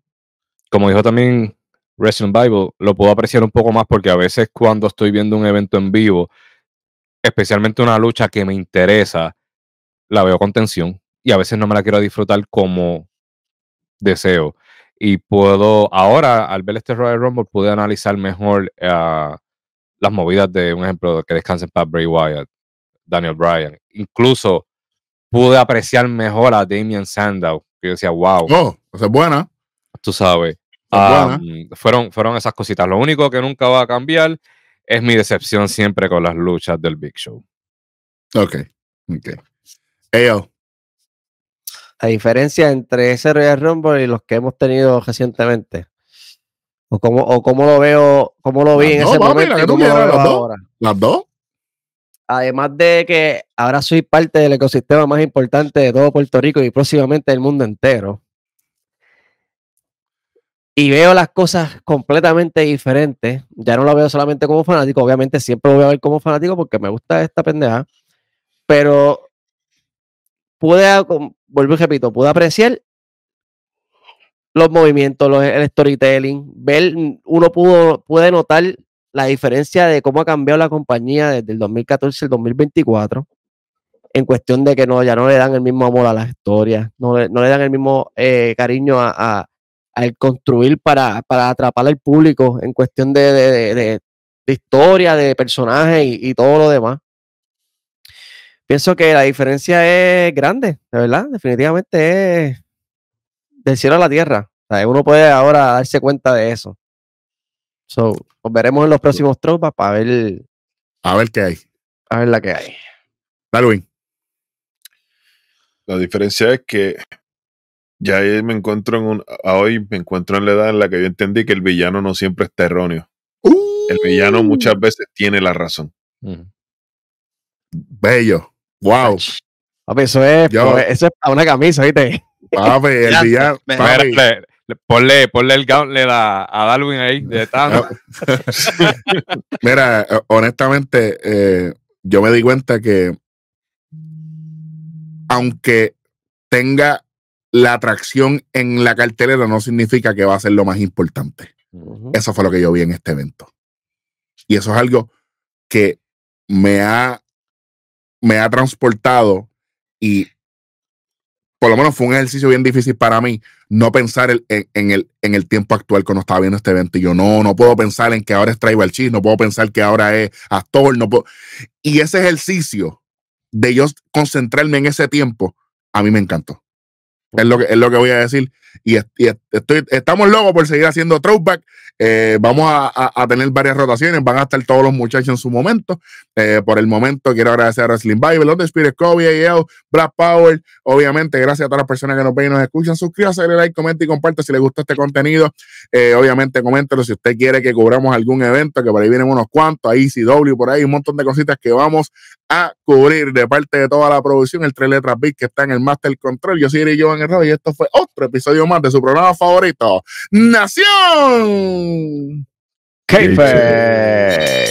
como dijo también Wrestling Bible, lo puedo apreciar un poco más porque a veces cuando estoy viendo un evento en vivo, especialmente una lucha que me interesa, la veo con tensión y a veces no me la quiero disfrutar como deseo. Y puedo, ahora al ver este Royal Rumble, pude analizar mejor ah, las movidas de un ejemplo que descansen para Bray Wyatt, Daniel Bryan. Incluso pude apreciar mejor a Damian Sandow, que yo decía, wow Oh, esa es buena. tú sabes. Buena. am, fueron, fueron esas cositas. Lo único que nunca va a cambiar es mi decepción siempre con las luchas del Big Show. Ok. Ok. Eyo, La diferencia entre ese Royal Rumble y los que hemos tenido recientemente. O cómo, o cómo lo veo, cómo lo vi Las en dos, ese papi, momento la y que tú cómo lo veo las dos. las dos. Además de que ahora soy parte del ecosistema más importante de todo Puerto Rico y próximamente del mundo entero. Y veo las cosas completamente diferentes. Ya no la veo solamente como fanático. Obviamente siempre lo voy a ver como fanático porque me gusta esta pendeja. Pero pude, vuelvo y repito, pude apreciar los movimientos, los, el storytelling, ver, uno pudo, puede notar la diferencia de cómo ha cambiado la compañía desde el 2014 al 2024 en cuestión de que no, ya no le dan el mismo amor a las historias, no le, no le dan el mismo eh, cariño a- al construir para, para atrapar al público en cuestión de, de- de- de- de historia, de personajes y, y todo lo demás. Pienso que la diferencia es grande, de verdad, definitivamente es del cielo a la tierra. O sea, uno puede ahora darse cuenta de eso. So, nos veremos en los próximos tropas para ver, A ver qué hay. a ver la que hay. Darwin. La diferencia es que ya ahí me encuentro en un, a hoy me encuentro en la edad en la que yo entendí que el villano no siempre está erróneo. El villano muchas veces tiene la razón. Bello. Wow. Papi, eso es, Yo- pues, eso es para una camisa, ¿viste? Papi, el villano. papi, le- ponle, ponle el gauntlet a, a Darwin ahí de tanto. Mira, honestamente, eh, yo me di cuenta que aunque tenga la atracción en la cartelera, no significa que va a ser lo más importante. Ujú. Eso fue lo que yo vi en este evento. Y eso es algo que me ha, me ha transportado y por lo menos fue un ejercicio bien difícil para mí no pensar el- en, en el, en el tiempo actual cuando estaba viendo este evento. Y yo no, no puedo pensar en que ahora es Tribal Chief, no puedo pensar que ahora es actor, no puedo. Y ese ejercicio de yo concentrarme en ese tiempo, a mí me encantó. Es lo que, es lo que voy a decir. Y, es- y es- estoy, estamos locos por seguir haciendo throwback. Eh, vamos a, a- tener varias rotaciones. Van a estar todos los muchachos en su momento. Eh, por el momento, quiero agradecer a Wrestling Bible, Los Spirit, Kobe, AEL, Black Power. Obviamente, gracias a todas las personas que nos ven y nos escuchan. Suscríbase, dale like, comenta y comparte si les gusta este contenido. Eh, obviamente, coméntelo si usted quiere que cubramos algún evento, que por ahí vienen unos cuantos. Ahí, CW, por ahí, un montón de cositas que vamos a cubrir de parte de toda la producción. El tres letras Big que está en el Master Control. Yo soy Iri Herrera y esto fue otro episodio más de su programa favorito, Nación.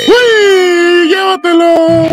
¡Uy! ¡Llévatelo!